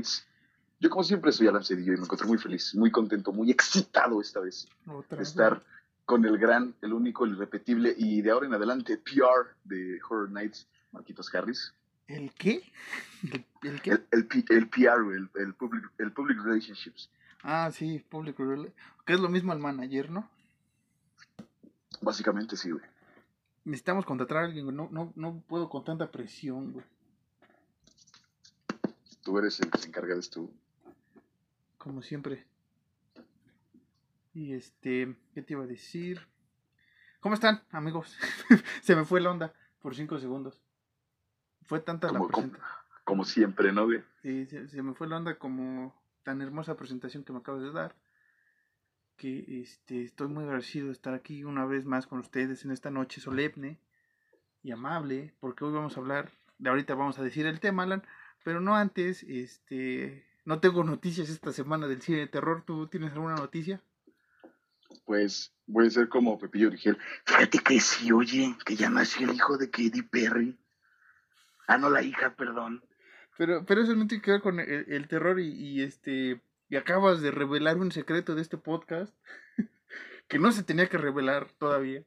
Nights. Yo, como siempre, soy Alan Cedillo y me encuentro muy feliz, muy contento, muy excitado esta vez Otra de vez. estar con el gran, el único, el irrepetible y de ahora en adelante PR de Horror Nights, Marquitos Harris. ¿El qué? ¿El, el qué? El, el, P- el PR, el, el public, el Public Relationships. Ah, sí, Public Rela- Que es lo mismo al manager, ¿no? Básicamente sí, güey. Necesitamos contratar a alguien, güey. No, no, no puedo con tanta presión, güey. Tú eres el que se encarga de esto. Como siempre. Y este, ¿qué te iba a decir? ¿Cómo están, amigos? Se me fue la onda por cinco segundos. Fue tanta la como, presentación. como siempre, ¿no, güey? Sí, se, se me fue la onda como tan hermosa presentación que me acabas de dar. Que este, estoy muy agradecido de estar aquí una vez más con ustedes en esta noche solemne y amable. Porque hoy vamos a hablar, de ahorita vamos a decir el tema, Alan. Pero no antes, este, no tengo noticias esta semana del cine de terror. ¿Tú tienes alguna noticia? Pues voy a ser como Pepillo Origel. Fíjate que sí, oye, que ya nació el hijo de Katy Perry. Ah, no, la hija, perdón. Pero, pero eso no tiene que ver con el, el terror y, y, este y acabas de revelar un secreto de este podcast que no se tenía que revelar todavía.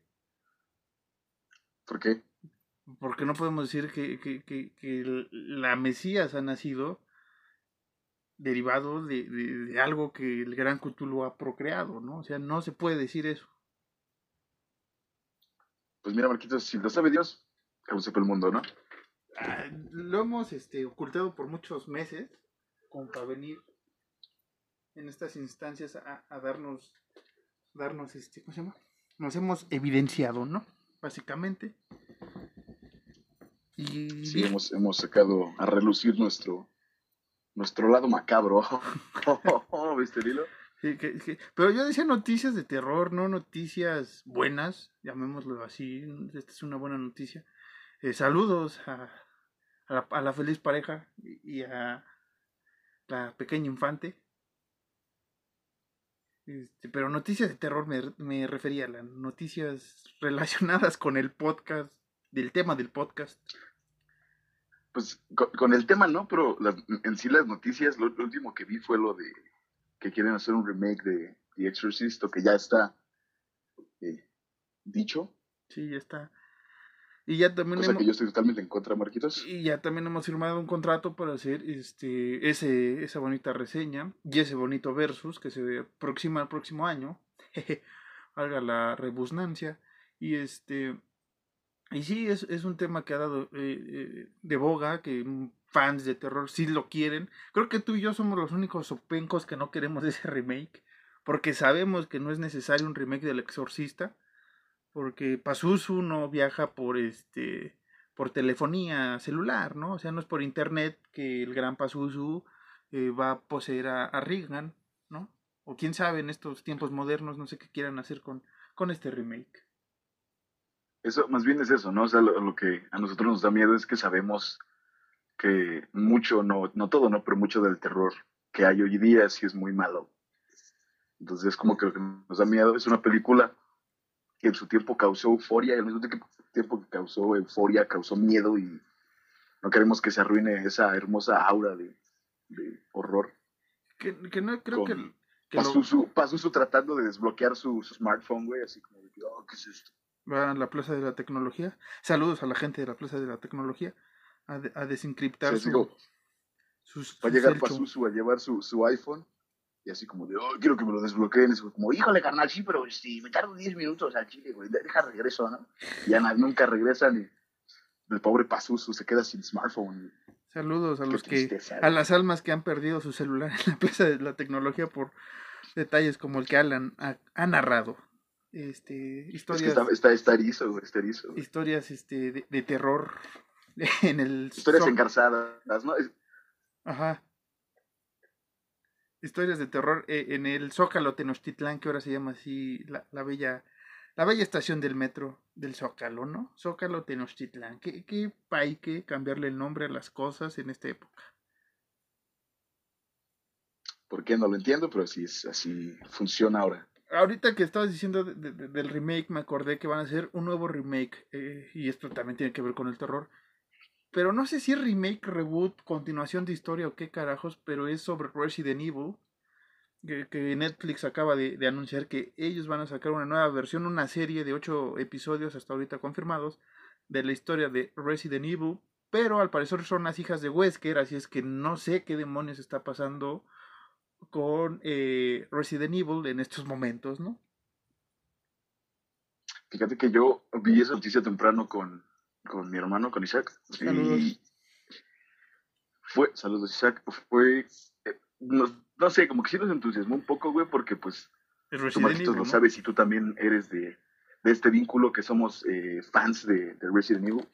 ¿Por qué? Porque no podemos decir que, que, que, que la Mesías ha nacido derivado de, de, de algo que el gran Cthulhu ha procreado, ¿no? O sea, no se puede decir eso. Pues mira, Marquitos, si lo sabe Dios, que lo sepa el mundo, ¿no? Ah, lo hemos este, ocultado por muchos meses, como para venir en estas instancias a, a darnos, darnos, este, ¿cómo se llama? Nos hemos evidenciado, ¿no? Básicamente. Y Sí, hemos, hemos sacado a relucir nuestro, nuestro lado macabro. ¿Viste el hilo? Sí, que- que- pero yo decía noticias de terror, no noticias buenas, llamémoslo así. Esta es una buena noticia. Eh, saludos a, a, la, a la feliz pareja y, y a la pequeña infante. Este, pero noticias de terror me, me refería a las noticias relacionadas con el podcast, del tema del podcast. Pues con, con el tema no, pero las- en sí las noticias, lo, lo último que vi fue lo de que quieren hacer un remake de The Exorcist, o que ya está eh, dicho, Sí, ya está. Y ya también cosa hemos- que yo estoy totalmente en contra, Marquitos. Y ya también hemos firmado un contrato para hacer este ese esa bonita reseña y ese bonito versus que se aproxima al próximo año. Valga la rebusnancia. Y este y sí, es, es un tema que ha dado eh, eh, de boga, que fans de terror sí lo quieren. Creo que tú y yo somos los únicos sopencos que no queremos ese remake, porque sabemos que no es necesario un remake del Exorcista, porque Pazuzu no viaja por este por telefonía celular, ¿no? O sea, no es por internet que el gran Pazuzu eh, va a poseer a, a Regan, ¿no? O quién sabe en estos tiempos modernos, no sé qué quieran hacer con, con este remake. Eso, más bien es eso, ¿no? O sea, lo, lo que a nosotros nos da miedo es que sabemos que mucho, no, no todo, ¿no? Pero mucho del terror que hay hoy día sí es muy malo. Entonces, como que lo que nos da miedo es una película que en su tiempo causó euforia y al mismo tiempo, que causó euforia, causó miedo y no queremos que se arruine esa hermosa aura de, de horror. Que, que no creo Con que, que lo- Pazuzu, Pazuzu tratando de desbloquear su, su smartphone, güey, así como de, oh, ¿qué es esto? Va a la Plaza de la Tecnología. Saludos a la gente de la Plaza de la Tecnología. A, de- a desencriptar su, digo, sus, Va a llegar. Pazuzu a llevar su, su iPhone Y así como de, oh, quiero que me lo desbloqueen. Es como, híjole, carnal, sí, pero si me tardo 10 minutos al chile, güey, deja regreso, ¿no? Y ya nunca regresan y el pobre Pazuzu se queda sin smartphone. Saludos a los que, a las almas que han perdido su celular en la plaza de la tecnología por detalles como el que Alan ha, narrado. Este, historias. está, está, erizo, está erizo. Historias este, de, terror en el. Historias engarzadas, ¿no? Ajá. Historias de terror eh, en el Zócalo Tenochtitlán, que ahora se llama así la, la bella la bella estación del metro del Zócalo, ¿no? Zócalo Tenochtitlán. ¿Qué, qué hay que cambiarle el nombre a las cosas en esta época? ¿Por qué no lo entiendo? Pero así, es, así funciona ahora. Ahorita que estabas diciendo del remake, me acordé que van a hacer un nuevo remake. Eh, y esto también tiene que ver con el terror. Pero no sé si es remake, reboot, continuación de historia o qué carajos, pero es sobre Resident Evil que, Netflix acaba de, anunciar que ellos van a sacar una nueva versión, una serie de ocho episodios hasta ahorita confirmados de la historia de Resident Evil, pero al parecer son las hijas de Wesker, así es que no sé qué demonios está pasando con eh, Resident Evil en estos momentos, ¿no? Fíjate que yo vi esa noticia temprano con, con mi hermano, con Isaac. Saludos. fue, saludos Isaac, fue, eh, no sé, como que sí nos entusiasmó un poco, güey, porque pues tú, Marquitos, lo sabes y tú también eres de, este vínculo que somos eh, fans de, Resident Evil.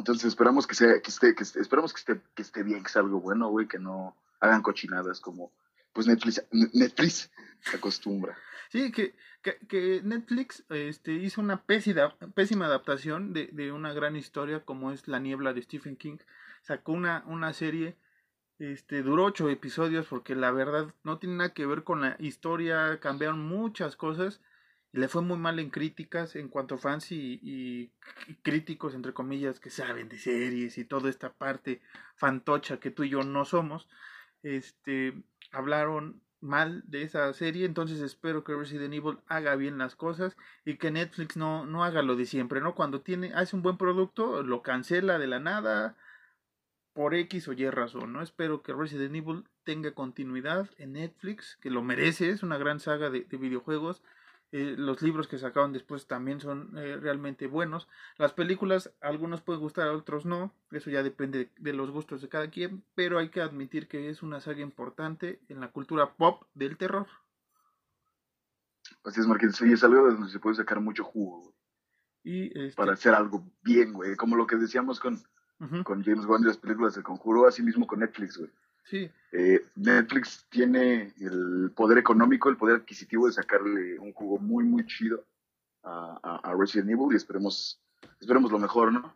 Entonces esperamos que sea, que esté, que esperamos que esté, que esté bien, que sea algo bueno, güey, que no hagan cochinadas como pues Netflix, Netflix acostumbra. Sí, que, que, Netflix este, hizo una pésima, pésima adaptación de, de, una gran historia como es La Niebla de Stephen King. Sacó una, una serie este, duró ocho episodios porque la verdad no tiene nada que ver con la historia, cambiaron muchas cosas le fue muy mal en críticas en cuanto a fans y, críticos, entre comillas, que saben de series y toda esta parte fantocha que tú y yo no somos, este, hablaron mal de esa serie, entonces espero que Resident Evil haga bien las cosas y que Netflix no, no haga lo de siempre, ¿no? Cuando tiene, hace un buen producto, lo cancela de la nada, por X o Y razón, ¿no? Espero que Resident Evil tenga continuidad en Netflix, que lo merece, es una gran saga de, videojuegos. Eh, los libros que sacaron después también son eh, realmente buenos. Las películas, algunos pueden gustar, a otros no. Eso ya depende de, los gustos de cada quien. Pero hay que admitir que es una saga importante en la cultura pop del terror. Así es, Marquín. Sí, es algo de donde se puede sacar mucho jugo, Y este Para hacer algo bien, güey. Como lo que decíamos con con James Wan y las películas de Conjuro, así mismo con Netflix, güey. Sí. Eh, Netflix tiene el poder económico, el poder adquisitivo de sacarle un jugo muy, muy chido a, a, Resident Evil y esperemos, esperemos lo mejor, ¿no?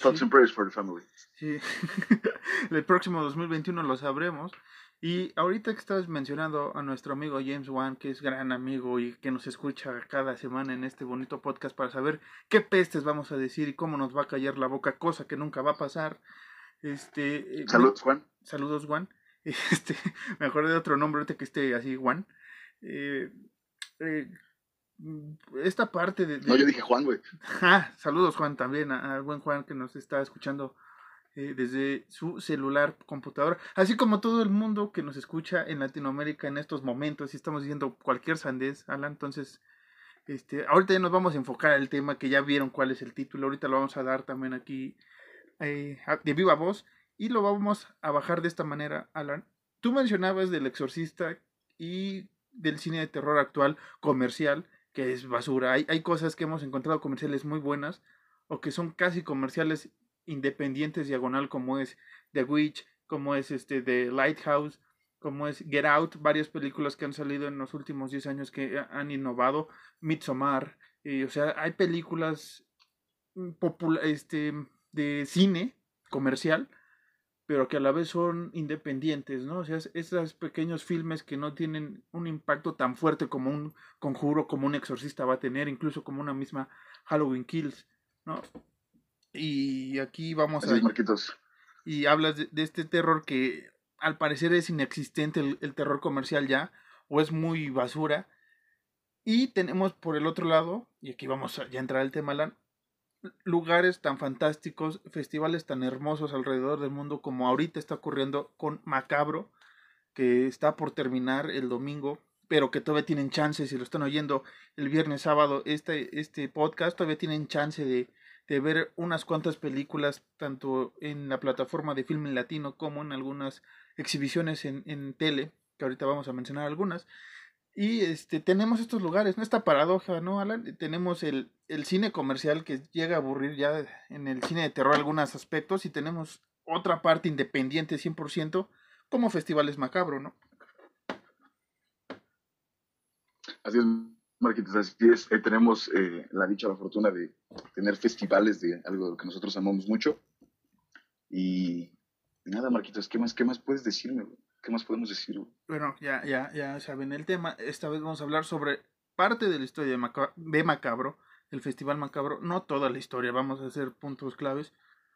Thoughts and prayers for the family. Sí. el próximo 2021 lo sabremos. Y ahorita que estabas mencionando a nuestro amigo James Wan, que es gran amigo y que nos escucha cada semana en este bonito podcast para saber qué pestes vamos a decir y cómo nos va a callar la boca, cosa que nunca va a pasar. Este, eh, saludos, Juan. Saludos, Juan. Este, me acordé de otro nombre ahorita que esté así, Juan. Eh, eh, esta parte de, No, yo dije Juan, güey. Ah, saludos, Juan, también, al buen Juan que nos está escuchando eh, desde su celular, computadora, así como todo el mundo que nos escucha en Latinoamérica en estos momentos, y estamos diciendo cualquier sandez, Alan, entonces, este, ahorita ya nos vamos a enfocar al tema que ya vieron cuál es el título, ahorita lo vamos a dar también aquí eh, de viva voz, y lo vamos a bajar de esta manera, Alan. Tú mencionabas del exorcista y del cine de terror actual comercial, que es basura. Hay, hay cosas que hemos encontrado comerciales muy buenas o que son casi comerciales independientes diagonal como es The Witch, como es este The Lighthouse, como es Get Out, varias películas que han salido en los últimos 10 años que han innovado, Midsommar, o sea, hay películas mm, este, de cine comercial, pero que a la vez son independientes, ¿no? O sea, esos pequeños filmes que no tienen un impacto tan fuerte como un conjuro, como un exorcista va a tener, incluso como una misma Halloween Kills, ¿no? Y aquí vamos a... Y hablas de, este terror que al parecer es inexistente el, terror comercial ya, o es muy basura. Y tenemos por el otro lado, y aquí vamos a ya entrar al tema, lugares tan fantásticos, festivales tan hermosos alrededor del mundo como ahorita está ocurriendo con Macabro, que está por terminar el domingo, pero que todavía tienen chance, si lo están oyendo el viernes, sábado, este, este podcast, todavía tienen chance de, de ver unas cuantas películas, tanto en la plataforma de Film Latino como en algunas exhibiciones en, en tele, que ahorita vamos a mencionar algunas. Y este, tenemos estos lugares, ¿no? Esta paradoja, ¿no, Alan? Tenemos el, el cine comercial que llega a aburrir ya en el cine de terror algunos aspectos y tenemos otra parte independiente 100% como festivales macabro, ¿no? Así es, Marquitos, así es. Eh, tenemos eh, la dicha, la fortuna de tener festivales de algo que nosotros amamos mucho. Y, nada, Marquitos, ¿qué más, qué más puedes decirme? ¿Qué más podemos decir? Bueno, ya, ya, ya saben el tema. Esta vez vamos a hablar sobre parte de la historia de, Macabro, el Festival Macabro. No toda la historia, vamos a hacer puntos claves.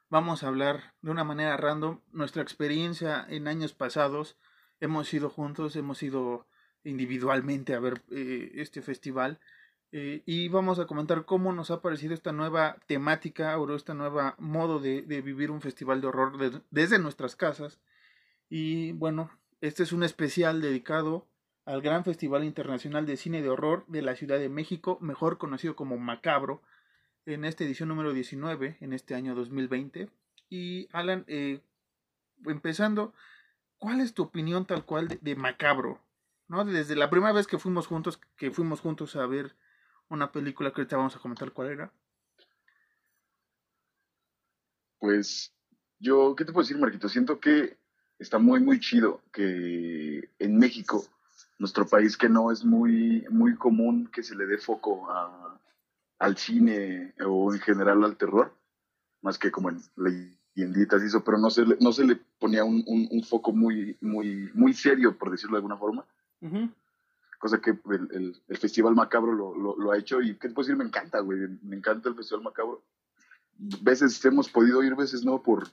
Vamos a hablar de una manera random nuestra experiencia en años pasados. Hemos ido juntos, hemos ido individualmente a ver eh, este festival. Eh, y vamos a comentar cómo nos ha parecido esta nueva temática o este nuevo modo de, vivir un festival de horror desde nuestras casas y bueno, este es un especial dedicado al Gran Festival Internacional de Cine de Horror de la Ciudad de México, mejor conocido como Macabro, en esta edición número 19, en este año 2020. Y Alan, eh, empezando, ¿cuál es tu opinión tal cual de, Macabro? ¿No? Desde la primera vez que fuimos juntos, que fuimos juntos a ver una película que ahorita vamos a comentar cuál era. Pues yo, ¿qué te puedo decir, Marquito? Siento que está muy, muy chido que en México, nuestro país que no es muy, muy común que se le dé foco a, al cine o en general al terror, más que como en leyenditas y eso, pero no se le, no se le ponía un, un, foco muy, muy, muy serio, por decirlo de alguna forma. Cosa que el, el, Festival Macabro lo, lo, lo, ha hecho y, ¿qué te puedo decir? Me encanta, güey. Me encanta el Festival Macabro veces hemos podido ir, veces no, por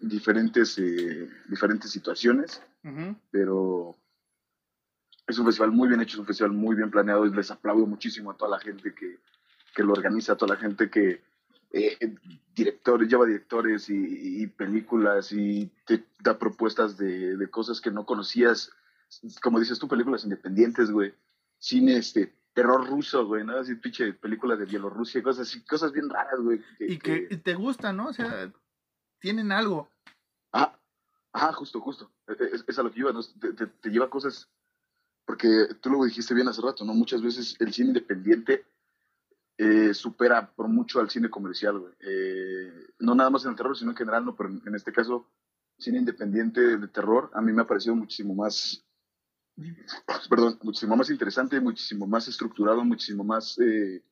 diferentes, eh, diferentes situaciones, pero es un festival muy bien hecho, es un festival muy bien planeado y les aplaudo muchísimo a toda la gente que, que lo organiza, a toda la gente que eh, directores, lleva directores y, películas y te da propuestas de, de, cosas que no conocías, como dices tú, películas independientes, güey, cine este, terror ruso, güey, ¿no? Así pinche películas de Bielorrusia, cosas así, cosas bien raras, güey. y que, te gustan, ¿no? O sea, tienen algo. Ah, ah, justo, justo. E, e, es, a lo que iba, ¿no? Te, lleva cosas, porque tú lo dijiste bien hace rato, ¿no? Muchas veces el cine independiente eh, supera por mucho al cine comercial, güey. Eh, no nada más en el terror, sino en general, no, pero en este caso, cine independiente de terror, a mí me ha parecido muchísimo más perdón, muchísimo más interesante, muchísimo más estructurado, muchísimo más eh,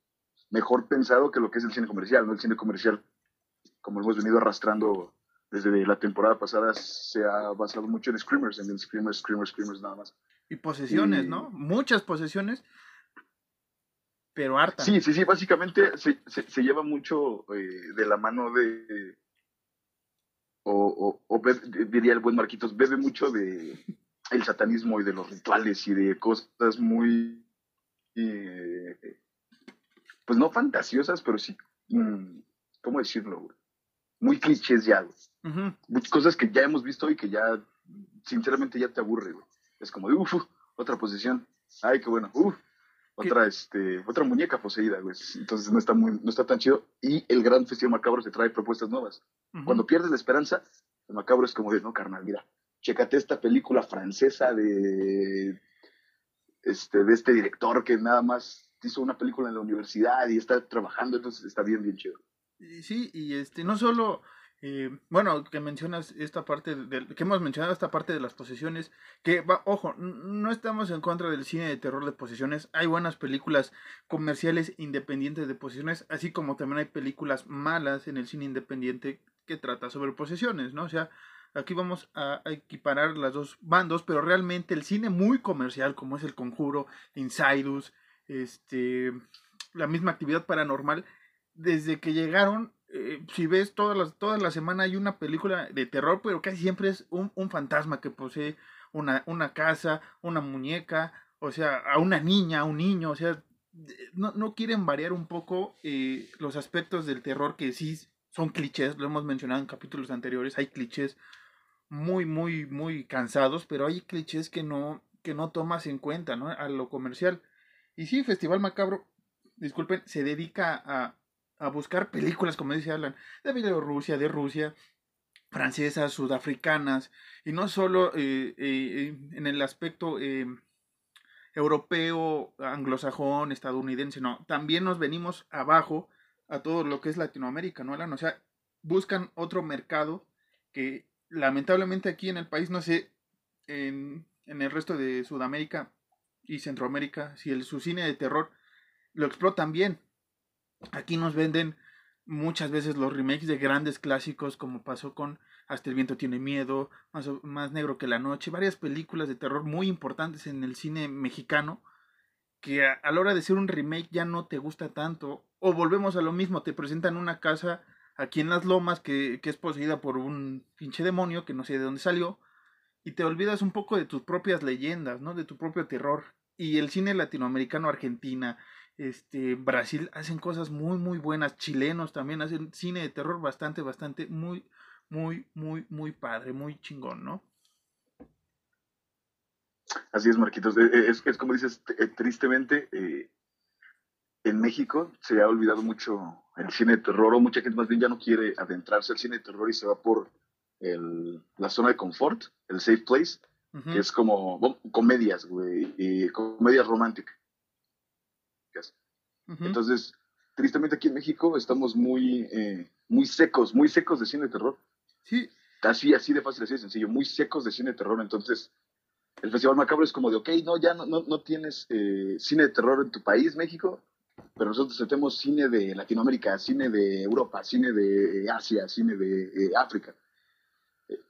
mejor pensado que lo que es el cine comercial, ¿no? El cine comercial, como hemos venido arrastrando desde la temporada pasada, se ha basado mucho en screamers, en screamers, screamers, screamers nada más. Y posesiones, ¿no? Muchas posesiones, pero harta. Sí, sí, sí, básicamente se, se, lleva mucho eh, de la mano de... O, o, o, diría el buen Marquitos, bebe mucho de, el satanismo y de los rituales y de cosas muy, eh, pues no fantasiosas, pero sí, mm, ¿cómo decirlo? Muy clichés ya, Muchas cosas que ya hemos visto y que ya, sinceramente, ya te aburre, güey. Es como de, uff, otra posesión. Ay, qué bueno. Uf, otra, este, otra muñeca poseída, güey. Entonces no está, muy, no está tan chido. Y el gran festival macabro se trae propuestas nuevas. Cuando pierdes la esperanza, el macabro es como de, no, carnal, mira, chécate esta película francesa de este, de este director que nada más hizo una película en la universidad y está trabajando, entonces está bien, bien chido. Sí, y este, no solo, eh, bueno, que mencionas esta parte, de, que hemos mencionado esta parte de las posesiones, que, va, ojo, no estamos en contra del cine de terror de posesiones, hay buenas películas comerciales independientes de posesiones, así como también hay películas malas en el cine independiente que trata sobre posesiones, ¿no? O sea, Aquí vamos a, equiparar las dos bandos, pero realmente el cine muy comercial, como es El Conjuro, Insidus, este, la misma actividad paranormal, desde que llegaron, eh, si ves todas las, toda la semana hay una película de terror, pero casi siempre es un, fantasma que posee una, una casa, una muñeca, o sea, a una niña, a un niño, o sea, no, no quieren variar un poco eh, los aspectos del terror que sí son clichés, lo hemos mencionado en capítulos anteriores, hay clichés muy, muy, muy cansados, pero hay clichés que no, que no tomas en cuenta, ¿no? A lo comercial. Y sí, Festival Macabro, disculpen, se dedica a, a buscar películas, como dice Alan, de Bielorrusia, de Rusia, francesas, sudafricanas, y no solo eh, eh, en el aspecto eh, europeo, anglosajón, estadounidense, no, también nos venimos abajo a todo lo que es Latinoamérica, ¿no, Alan? O sea, buscan otro mercado que lamentablemente aquí en el país, no sé, en, en el resto de Sudamérica y Centroamérica, si el, su cine de terror lo explotan bien. Aquí nos venden muchas veces los remakes de grandes clásicos como pasó con Hasta el viento tiene miedo, más, más negro que la noche, varias películas de terror muy importantes en el cine mexicano que a, la hora de ser un remake ya no te gusta tanto o volvemos a lo mismo, te presentan una casa aquí en las lomas que, que es poseída por un pinche demonio que no sé de dónde salió y te olvidas un poco de tus propias leyendas, ¿no? De tu propio terror. Y el cine latinoamericano, Argentina, este, Brasil hacen cosas muy, muy buenas. Chilenos también hacen cine de terror bastante, bastante, muy, muy, muy, muy padre, muy chingón, ¿no? Así es, Marquitos. Eh, eh, es, es como dices, eh, tristemente, en México se ha olvidado mucho el cine de terror, o mucha gente más bien ya no quiere adentrarse al cine de terror y se va por el, la zona de confort, el safe place, que es como comedias, güey, y comedias románticas. Entonces, tristemente aquí en México estamos muy, eh, muy secos, muy secos de cine de terror. Sí. Así, así de fácil, así de sencillo, muy secos de cine de terror. Entonces, el Festival Macabro es como de, ok, no, ya no, no, tienes eh, cine de terror en tu país, México, pero nosotros tenemos cine de Latinoamérica, cine de Europa, cine de Asia, cine de eh, África.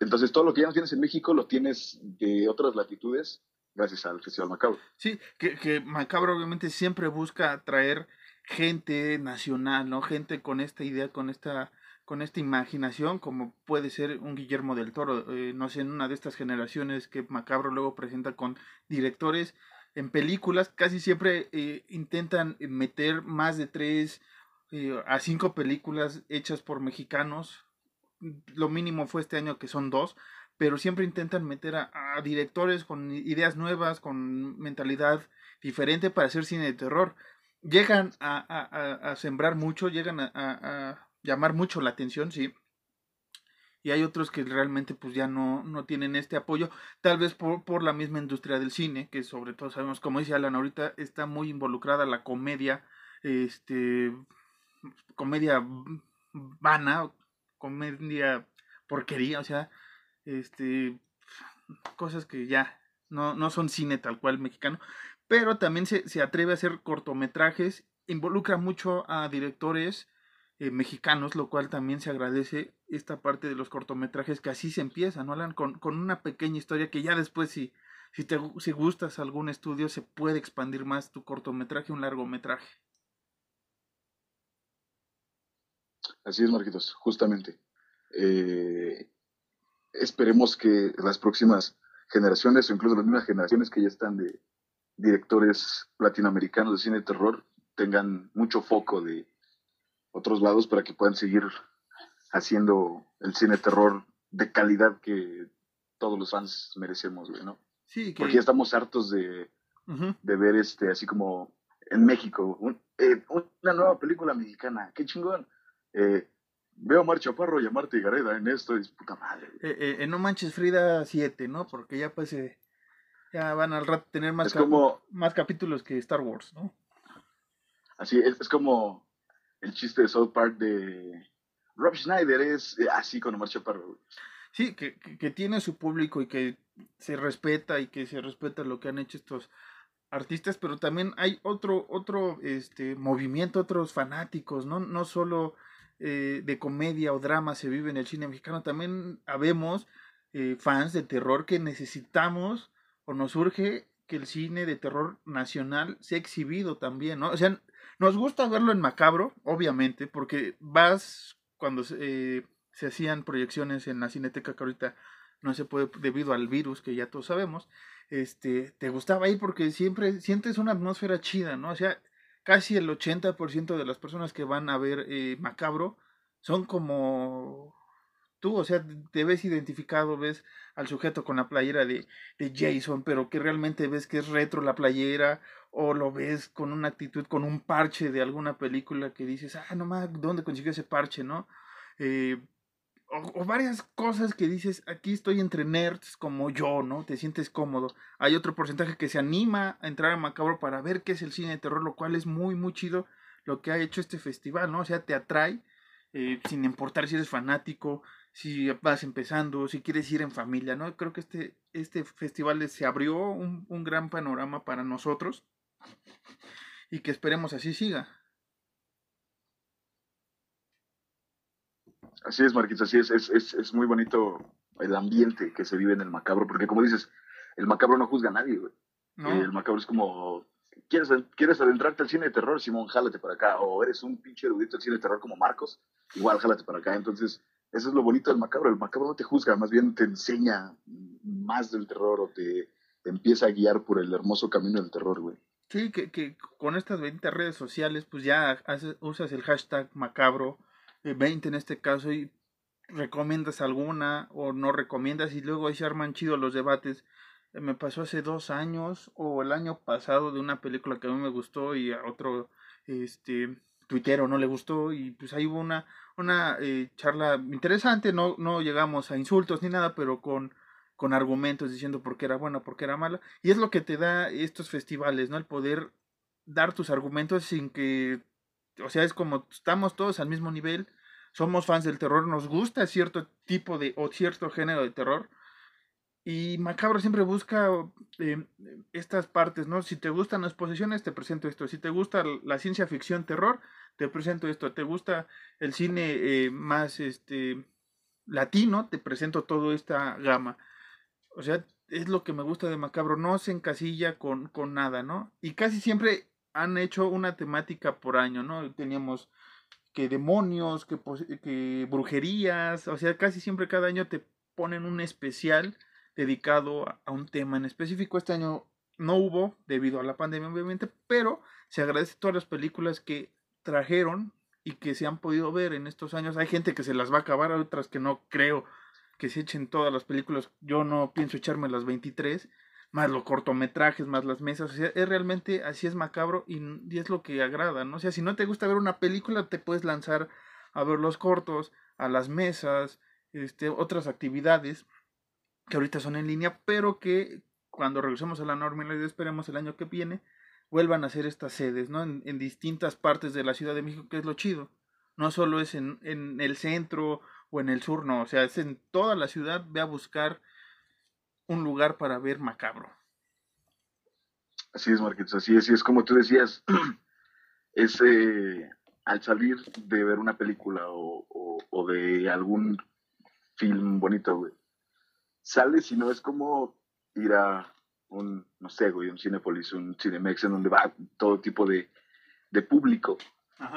Entonces, todo lo que ya no tienes en México lo tienes de otras latitudes gracias al Festival Macabro. Sí, que, que Macabro obviamente siempre busca atraer gente nacional, ¿no? Gente con esta idea, con esta con esta imaginación, como puede ser un Guillermo del Toro, eh, no sé, en una de estas generaciones que Macabro luego presenta con directores en películas, casi siempre eh, intentan meter más de tres eh, a cinco películas hechas por mexicanos, lo mínimo fue este año que son dos, pero siempre intentan meter a, directores con ideas nuevas, con mentalidad diferente para hacer cine de terror. Llegan a, sembrar mucho, llegan a, llamar mucho la atención, sí. Y hay otros que realmente pues ya no, no tienen este apoyo, tal vez por, por la misma industria del cine, que sobre todo sabemos, como dice Alan ahorita, está muy involucrada la comedia, este, comedia vana, comedia porquería, o sea, este, cosas que ya no, no son cine tal cual mexicano, pero también se, se atreve a hacer cortometrajes, involucra mucho a directores eh, mexicanos, lo cual también se agradece esta parte de los cortometrajes que así se empieza, ¿no? Con, con una pequeña historia que ya después si, si te si gustas algún estudio se puede expandir más tu cortometraje, un largometraje. Así es, Marquitos, justamente. Eh, esperemos que las próximas generaciones o incluso las mismas generaciones que ya están de directores latinoamericanos de cine de terror tengan mucho foco de otros lados para que puedan seguir haciendo el cine terror de calidad que todos los fans merecemos, ¿no? Sí, Porque ya estamos hartos de, de ver este, así como en México, eh, una nueva película mexicana, qué chingón. Eh, Veo a Mar Chaparro y a Marta Gareda en esto, es puta madre. Eh, eh, en No Manches Frida 7, ¿no? Porque ya pues ya van al rato tener más, más capítulos que Star Wars, ¿no? Así es, es como el chiste de South Park de Rob Schneider, es así con Omar Chaparro. Sí, que, que, tiene su público y que se respeta y que se respeta lo que han hecho estos artistas, pero también hay otro, otro este, movimiento, otros fanáticos, ¿no? No solo eh, de comedia o drama se vive en el cine mexicano, también habemos eh, fans de terror que necesitamos o nos surge que el cine de terror nacional sea exhibido también, ¿no? O sea, nos gusta verlo en macabro, obviamente, porque vas cuando eh, se hacían proyecciones en la cineteca que ahorita no se puede debido al virus que ya todos sabemos, este, te gustaba ir porque siempre sientes una atmósfera chida, ¿no? O sea, casi el 80% de las personas que van a ver eh, Macabro son como tú, o sea, te ves identificado, ves al sujeto con la playera de, de Jason, pero que realmente ves que es retro la playera, o lo ves con una actitud, con un parche de alguna película que dices, ah, no más, ¿dónde consiguió ese parche, no? Eh, o, varias cosas que dices, aquí estoy entre nerds como yo, ¿no? Te sientes cómodo. Hay otro porcentaje que se anima a entrar a Macabro para ver qué es el cine de terror, lo cual es muy, muy chido lo que ha hecho este festival, ¿no? O sea, te atrae, eh, sin importar si eres fanático, si vas empezando, si quieres ir en familia, ¿no? Creo que este, este festival se abrió un, un gran panorama para nosotros y que esperemos así siga. Así es, Marquitos, así es. Es, es. es, muy bonito el ambiente que se vive en el macabro, porque como dices, el macabro no juzga a nadie, güey. El macabro es como, ¿quieres, ¿quieres adentrarte al cine de terror? Simón, jálate para acá. O eres un pinche erudito del cine de terror como Marcos, igual jálate para acá. Entonces, eso es lo bonito del macabro. El macabro no te juzga, más bien te enseña más del terror o te, empieza a guiar por el hermoso camino del terror, güey. Sí, que, que con estas 20 redes sociales, pues ya usas el hashtag macabro 20 en este caso y recomiendas alguna o no recomiendas y luego ahí se arman chidos los debates. Eh, me pasó hace dos años o el año pasado de una película que a mí me gustó y a otro este tuitero no le gustó y pues ahí hubo una una eh, charla interesante no no llegamos a insultos ni nada pero con con argumentos diciendo por qué era buena por qué era mala y es lo que te da estos festivales no el poder dar tus argumentos sin que o sea, es como estamos todos al mismo nivel, somos fans del terror, nos gusta cierto tipo de o cierto género de terror. Y Macabro siempre busca eh, estas partes, ¿no? Si te gustan las posiciones, te presento esto. Si te gusta la ciencia ficción, terror, te presento esto. ¿Te gusta el cine eh, más este latino? Te presento toda esta gama. O sea, es lo que me gusta de Macabro. No se encasilla con, con nada, ¿no? Y casi siempre han hecho una temática por año, ¿no? Teníamos que demonios, que, que brujerías, o sea, casi siempre cada año te ponen un especial dedicado a, un tema en específico. Este año no hubo debido a la pandemia, obviamente, pero se agradece todas las películas que trajeron y que se han podido ver en estos años. Hay gente que se las va a acabar, otras que no creo que se echen todas las películas. Yo no pienso echarme las 23, más los cortometrajes, más las mesas, o sea, es realmente así es macabro y, es lo que agrada, ¿no? O sea, si no te gusta ver una película, te puedes lanzar a ver los cortos, a las mesas, este, otras actividades que ahorita son en línea, pero que cuando regresemos a la normalidad, esperemos el año que viene, vuelvan a hacer estas sedes, ¿no? En, distintas partes de la Ciudad de México, que es lo chido. No solo es en, en el centro o en el sur, no, o sea, es en toda la ciudad, ve a buscar un lugar para ver macabro. Así es, Marquitos, así es, y es como tú decías, es eh, al salir de ver una película o, de algún film bonito, güey, sales y no es como ir a un, no sé, güey, un Cinepolis, un Cinemex, en donde va todo tipo de, público,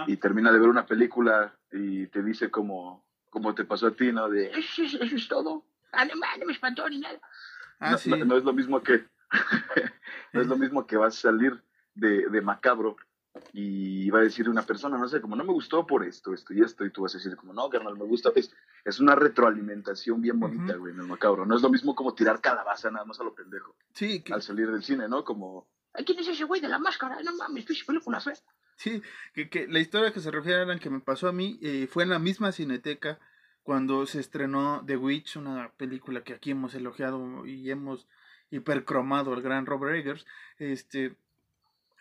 y termina de ver una película y te dice como, como te pasó a ti, ¿no? De, eso, es todo, ah, no me espantó ni nada. Ah, no, es lo mismo que no es lo mismo que vas a salir de, de, macabro y va a decir una persona, no sé, como no me gustó por esto, esto y esto, y tú vas a decir como no, carnal, me gusta. Es, es una retroalimentación bien bonita, güey, en el macabro. No es lo mismo como tirar calabaza nada más a lo pendejo. Sí. Al salir del cine, ¿no? Como, ¿quién es ese güey de la máscara? No mames, película fe. Sí, que, que la historia que se refiere a la que me pasó a mí eh, fue en la misma cineteca cuando se estrenó The Witch, una película que aquí hemos elogiado y hemos hipercromado al gran Robert Eggers, este,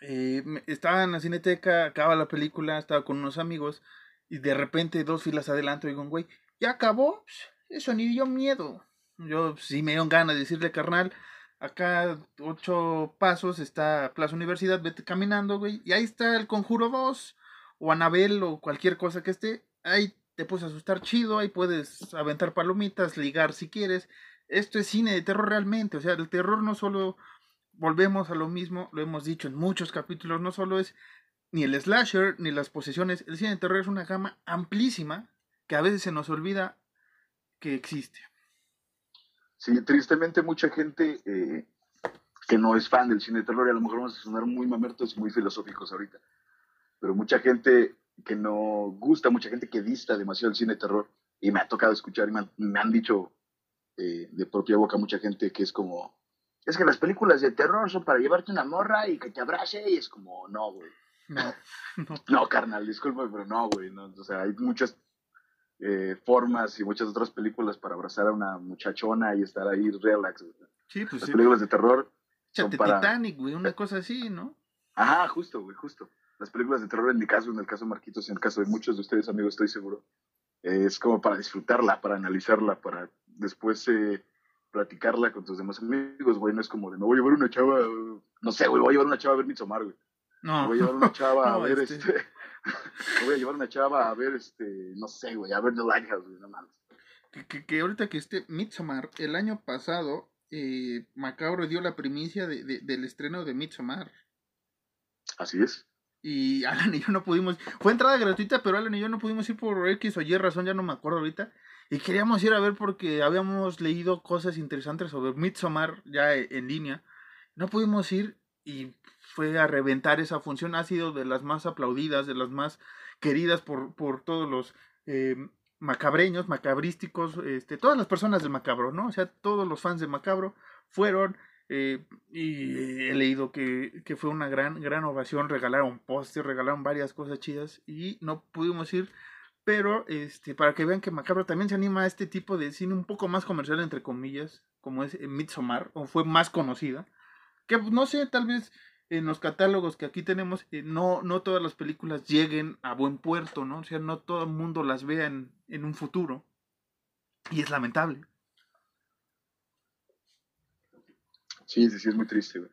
eh, estaba en la cineteca, acaba la película, estaba con unos amigos y de repente dos filas adelante digo, güey, ¿ya acabó? Eso ni dio miedo. Yo sí me dio ganas de decirle, carnal, acá ocho pasos está Plaza Universidad, vete caminando, güey, y ahí está el Conjuro 2 o Anabel o cualquier cosa que esté, ahí te puedes asustar chido, ahí puedes aventar palomitas, ligar si quieres. Esto es cine de terror realmente, o sea, el terror no solo, volvemos a lo mismo, lo hemos dicho en muchos capítulos, no solo es ni el slasher ni las posesiones, el cine de terror es una gama amplísima que a veces se nos olvida que existe. Sí, tristemente mucha gente eh, que no es fan del cine de terror, y a lo mejor vamos a sonar muy mamertos y muy filosóficos ahorita, pero mucha gente que no gusta, mucha gente que dista demasiado el cine de terror, y me ha tocado escuchar y me han, dicho eh, de propia boca mucha gente que es como, es que las películas de terror son para llevarte una morra y que te abrace y es como, no, güey. No, no. carnal, disculpa, pero no, güey. No, o sea, hay muchas eh, formas y muchas otras películas para abrazar a una muchachona y estar ahí relax. Sí, pues Las películas de terror. para... Titanic, güey, una cosa así, ¿no? Ajá, justo, güey, justo. Las películas de terror, en mi caso, en el caso de Marquitos, en el caso de muchos de ustedes, amigos, estoy seguro, es como para disfrutarla, para analizarla, para después eh, platicarla con tus demás amigos, güey. No es como de, me voy a llevar una chava, no sé, güey, voy a llevar una chava a ver Midsommar, güey. No. Me voy a llevar una chava a ver este... este me voy a llevar una chava a ver este, no sé, güey, a ver The Lighthouse, güey, no mames. Que, que, ahorita que esté Midsommar, el año pasado, eh, Macabro dio la primicia de, del estreno de Midsommar. Así es. Y Alan y yo no pudimos. Fue entrada gratuita, pero Alan y yo no pudimos ir por X o Y razón, ya no me acuerdo ahorita. Y queríamos ir a ver porque habíamos leído cosas interesantes sobre Midsommar ya en línea. No pudimos ir y fue a reventar esa función. Ha sido de las más aplaudidas, de las más queridas por, por todos los eh, macabreños, macabrísticos, este, todas las personas del macabro, ¿no? O sea, todos los fans de macabro fueron eh, y he leído que, que, fue una gran, gran ovación, regalaron póster, regalaron varias cosas chidas y no pudimos ir, pero este, para que vean que Macabro también se anima a este tipo de cine un poco más comercial, entre comillas, como es Midsommar, o fue más conocida, que pues, no sé, tal vez en los catálogos que aquí tenemos, eh, no, no todas las películas lleguen a buen puerto, ¿no? O sea, no todo el mundo las vea en, en un futuro, y es lamentable. Sí, sí, sí, es muy triste, güey.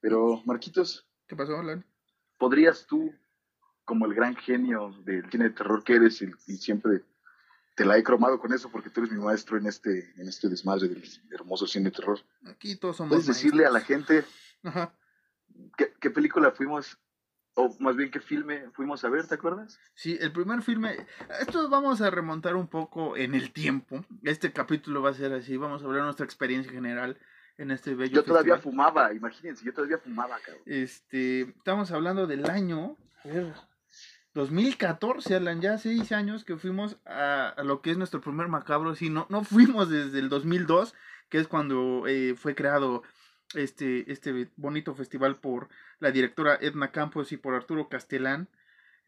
Pero, Marquitos. ¿Qué pasó, Alan? ¿Podrías tú, como el gran genio del cine de terror que eres y, siempre te la he cromado con eso porque tú eres mi maestro en este, en este desmadre del hermoso cine de terror. Aquí todos somos ¿Puedes decirle a la gente ¿qué, película fuimos o más bien qué filme fuimos a ver, ¿te acuerdas? Sí, el primer filme, esto vamos a remontar un poco en el tiempo, este capítulo va a ser así, vamos a hablar de nuestra experiencia general en este bello Yo todavía fumaba, imagínense, yo todavía fumaba, cabrón. Este, estamos hablando del año, a ver, 2014, Alan, ya seis años que fuimos a, lo que es nuestro primer macabro, sí, no, no fuimos desde el 2002, que es cuando eh, fue creado este, este bonito festival por la directora Edna Campos y por Arturo Castelán.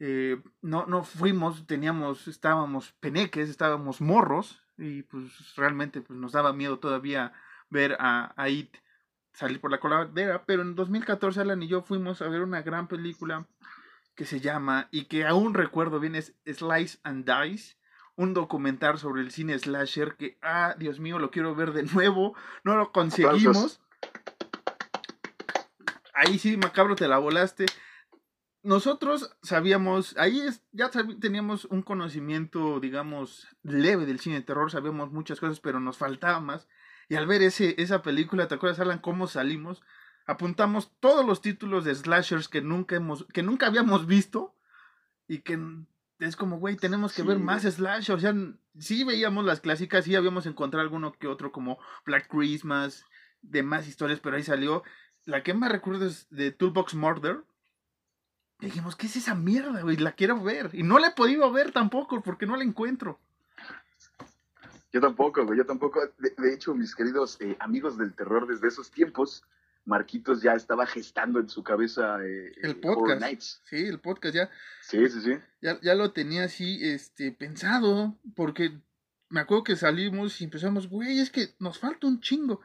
Eh, no, no fuimos, teníamos, estábamos peneques, estábamos morros, y pues realmente pues, nos daba miedo todavía ver a, a salir por la coladera, pero en 2014 Alan y yo fuimos a ver una gran película que se llama, y que aún recuerdo bien, es Slice and Dice, un documental sobre el cine slasher que, ah, Dios mío, lo quiero ver de nuevo, no lo conseguimos. Ahí sí, macabro, te la volaste. Nosotros sabíamos, ahí es, ya teníamos un conocimiento, digamos, leve del cine de terror, sabíamos muchas cosas, pero nos faltaba más. Y al ver ese, esa película, ¿te acuerdas, Alan, cómo salimos? Apuntamos todos los títulos de slashers que nunca, hemos, que nunca habíamos visto y que es como, güey, tenemos que ver más slashers. O sea, sí veíamos las clásicas, sí habíamos encontrado alguno que otro como Black Christmas, de más historias, pero ahí salió. La que más recuerdo es de Toolbox Murder. Y dijimos, ¿qué es esa mierda, güey? La quiero ver. Y no la he podido ver tampoco porque no la encuentro. Yo tampoco, güey, yo tampoco. De, hecho, mis queridos eh, amigos del terror desde esos tiempos, Marquitos ya estaba gestando en su cabeza eh, el podcast. Sí, el podcast ya. Sí, sí, sí. Ya, ya lo tenía así este, pensado, porque me acuerdo que salimos y empezamos, güey, es que nos falta un chingo.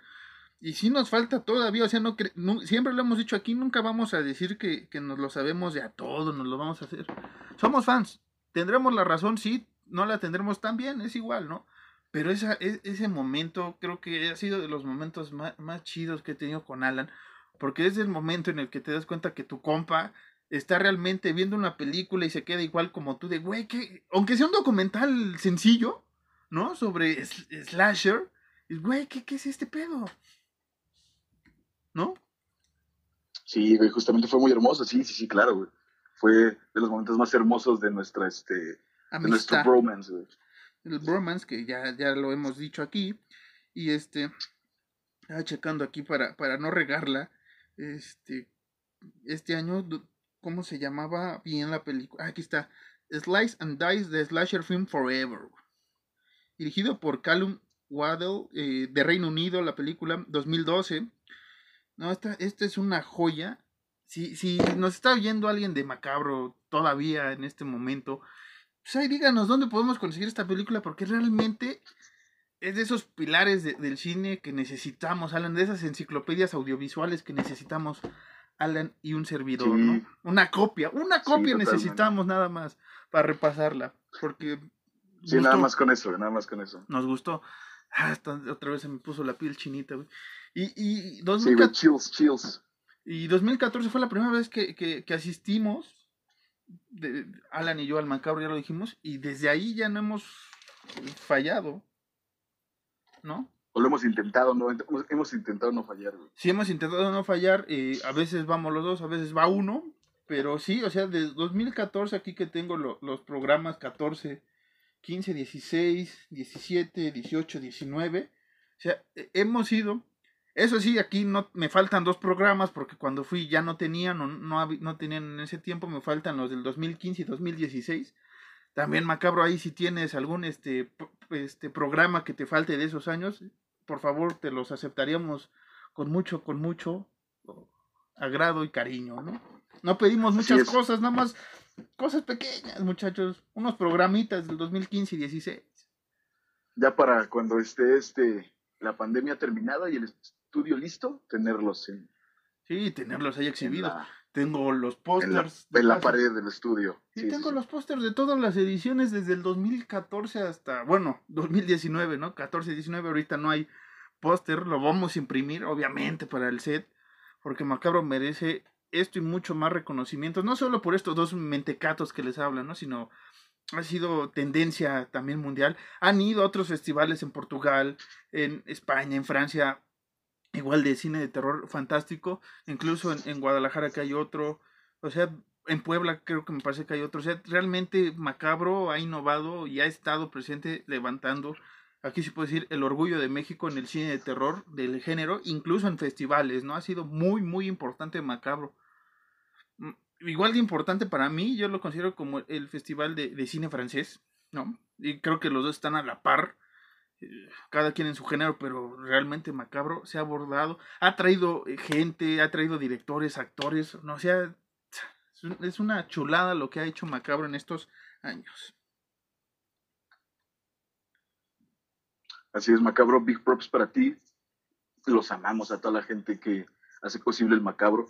Y sí nos falta todavía, o sea, no, siempre lo hemos dicho aquí, nunca vamos a decir que, que nos lo sabemos de a todo, nos lo vamos a hacer. Somos fans, tendremos la razón, sí, no la tendremos tan bien, es igual, ¿no? Pero esa, e, ese momento creo que ha sido de los momentos más, chidos que he tenido con Alan, porque es el momento en el que te das cuenta que tu compa está realmente viendo una película y se queda igual como tú de, güey, que aunque sea un documental sencillo, ¿no? Sobre slasher, güey, ¿qué, ¿qué es este pedo? ¿No? Sí, güey, justamente fue muy hermoso, sí, sí, sí, claro, güey. Fue de los momentos más hermosos de nuestra, este, de nuestro bromance, güey el bromance, que ya, ya lo hemos dicho aquí. Y este, ah, checando aquí para, para no regarla, este, este año, ¿cómo se llamaba bien la película? Ah, aquí está, Slice and Dice de Slasher Film Forever. dirigido por Callum Waddell, eh, de Reino Unido, la película 2012. No, esta, esta es una joya. Si, si nos está oyendo alguien de Macabro todavía en este momento, pues ahí díganos dónde podemos conseguir esta película, porque realmente es de esos pilares del cine que necesitamos, Alan, de esas enciclopedias audiovisuales que necesitamos, Alan y un servidor, ¿no? Una copia, una copia necesitamos nada más para repasarla, porque... Sí, nada más con eso, nada más con eso. Nos gustó. Ah, otra vez se me puso la piel chinita, güey. Y, y, 2014, chills, chills. y 2014 fue la primera vez que, que, que asistimos, de, Alan y yo al macabro, ya lo dijimos, y desde ahí ya no hemos fallado. ¿no? O lo hemos intentado, no, hemos intentado no fallar, Sí, hemos intentado no fallar, eh, a veces vamos los dos, a veces va uno, pero sí, o sea, de 2014 aquí que tengo los programas 14, 15, 16, 17, 18, 19, o sea, hemos ido, eso sí, aquí no me faltan dos programas porque cuando fui ya no tenían, no, no, no tenían en ese tiempo, me faltan los del 2015 y 2016, también Macabro, ahí si tienes algún este, este programa que te falte de esos años, por favor te los aceptaríamos con mucho, con mucho agrado y cariño, ¿no? No pedimos muchas cosas, nada más cosas pequeñas, muchachos, unos programitas del 2015 y 16. Ya para cuando esté este la pandemia terminada y el estudio listo, tenerlos en Sí, tenerlos ahí exhibidos. Tengo los pósters. En, la, pared del estudio. Sí, tengo los pósters de todas las ediciones desde el 2014 hasta, bueno, 2019, ¿no? 14, 19, ahorita no hay póster, lo vamos a imprimir, obviamente, para el set, porque Macabro merece esto y mucho más reconocimiento, no solo por estos dos mentecatos que les hablan, ¿no? Sino ha sido tendencia también mundial. Han ido a otros festivales en Portugal, en España, en Francia, igual de cine de terror fantástico, incluso en, Guadalajara que hay otro, o sea, en Puebla creo que me parece que hay otro, o sea, realmente Macabro ha innovado y ha estado presente levantando, aquí se puede decir, el orgullo de México en el cine de terror del género, incluso en festivales, ¿no? Ha sido muy, muy importante Macabro. Mm, igual de importante para mí, yo lo considero como el festival de, de cine francés, ¿no? Y creo que los dos están a la par cada quien en su género, pero realmente macabro se ha abordado, ha traído eh, gente, ha traído directores, actores, no sea, es una chulada lo que ha hecho macabro en estos años. Así es, macabro, big props para ti. Los amamos a toda la gente que hace posible el macabro.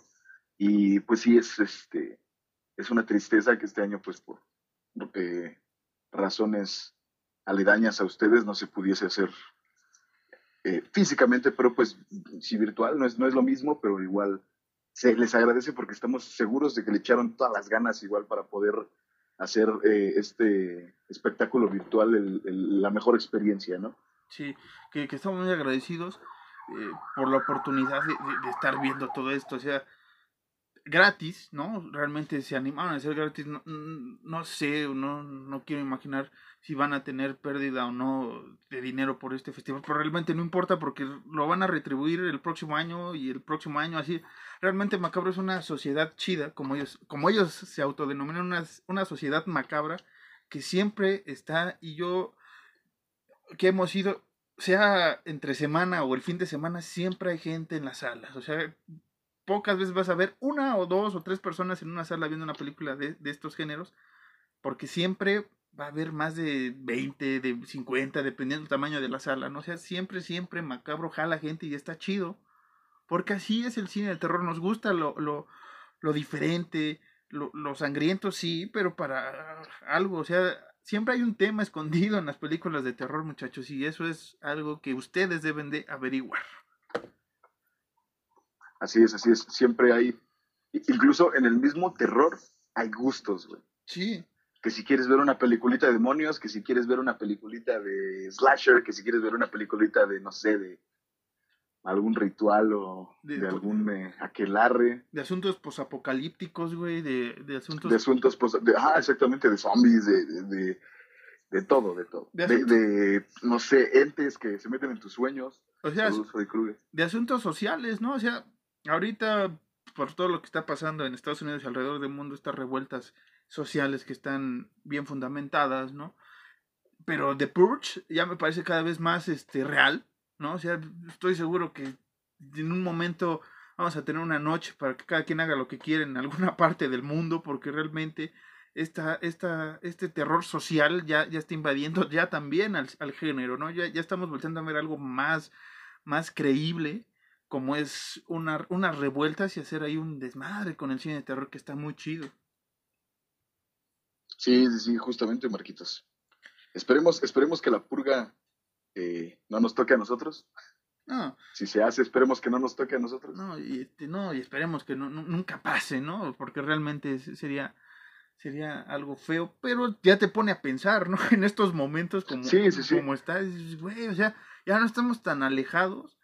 Y pues sí, es este es una tristeza que este año, pues por eh, razones aledañas a ustedes no se pudiese hacer eh, físicamente, pero pues si virtual no es, no es lo mismo, pero igual se les agradece porque estamos seguros de que le echaron todas las ganas igual para poder hacer eh, este espectáculo virtual la mejor experiencia, ¿no? Sí, que, estamos muy agradecidos eh, por la oportunidad de, estar viendo todo esto, o sea, gratis, ¿no? Realmente se animaron a hacer gratis, no, no sé, no, no quiero imaginar si van a tener pérdida o no de dinero por este festival, pero realmente no importa porque lo van a retribuir el próximo año y el próximo año así. Realmente Macabro es una sociedad chida, como ellos, como ellos se autodenominan una, una sociedad macabra que siempre está y yo que hemos ido sea entre semana o el fin de semana, siempre hay gente en las salas. O sea, pocas veces vas a ver una o dos o tres personas en una sala viendo una película de, de estos géneros, porque siempre va a haber más de 20, de 50, dependiendo del tamaño de la sala, ¿no? O sea, siempre, siempre macabro jala gente y está chido. Porque así es el cine de terror, nos gusta lo, lo, lo diferente, lo, lo, sangriento, sí, pero para algo, o sea, siempre hay un tema escondido en las películas de terror, muchachos, y eso es algo que ustedes deben de averiguar. Así es, así es, siempre hay, incluso en el mismo terror hay gustos, güey. Sí que si quieres ver una peliculita de demonios, que si quieres ver una peliculita de slasher, que si quieres ver una peliculita de, no sé, de algún ritual o de, algún eh, aquelarre. De asuntos posapocalípticos, güey, de, de asuntos... De asuntos, pos, ah, exactamente, de zombies, de, de, de todo, de todo. De, no sé, entes que se meten en tus sueños. O sea, de asuntos sociales, ¿no? O sea, ahorita, por todo lo que está pasando en Estados Unidos y alrededor del mundo, estas revueltas sociales que están bien fundamentadas, ¿no? pero The Purge ya me parece cada vez más este, real, ¿no? O sea, estoy seguro que en un momento vamos a tener una noche para que cada quien haga lo que quiera en alguna parte del mundo, porque realmente esta, esta, este terror social ya, ya está invadiendo ya también al, al género, ¿no? Ya, ya estamos volviendo a ver algo más, más creíble, como es una, unas revueltas y hacer ahí un desmadre con el cine de terror que está muy chido. Sí, sí, justamente, Marquitos. Esperemos, esperemos que la purga eh, no nos toque a nosotros. No. Si se hace, esperemos que no nos toque a nosotros. No, y, este, no, y esperemos que no, nunca pase, ¿no? Porque realmente sería, sería algo feo, pero ya te pone a pensar, ¿no? En estos momentos como, sí, sí, sí. como está, güey, o sea, ya no estamos tan alejados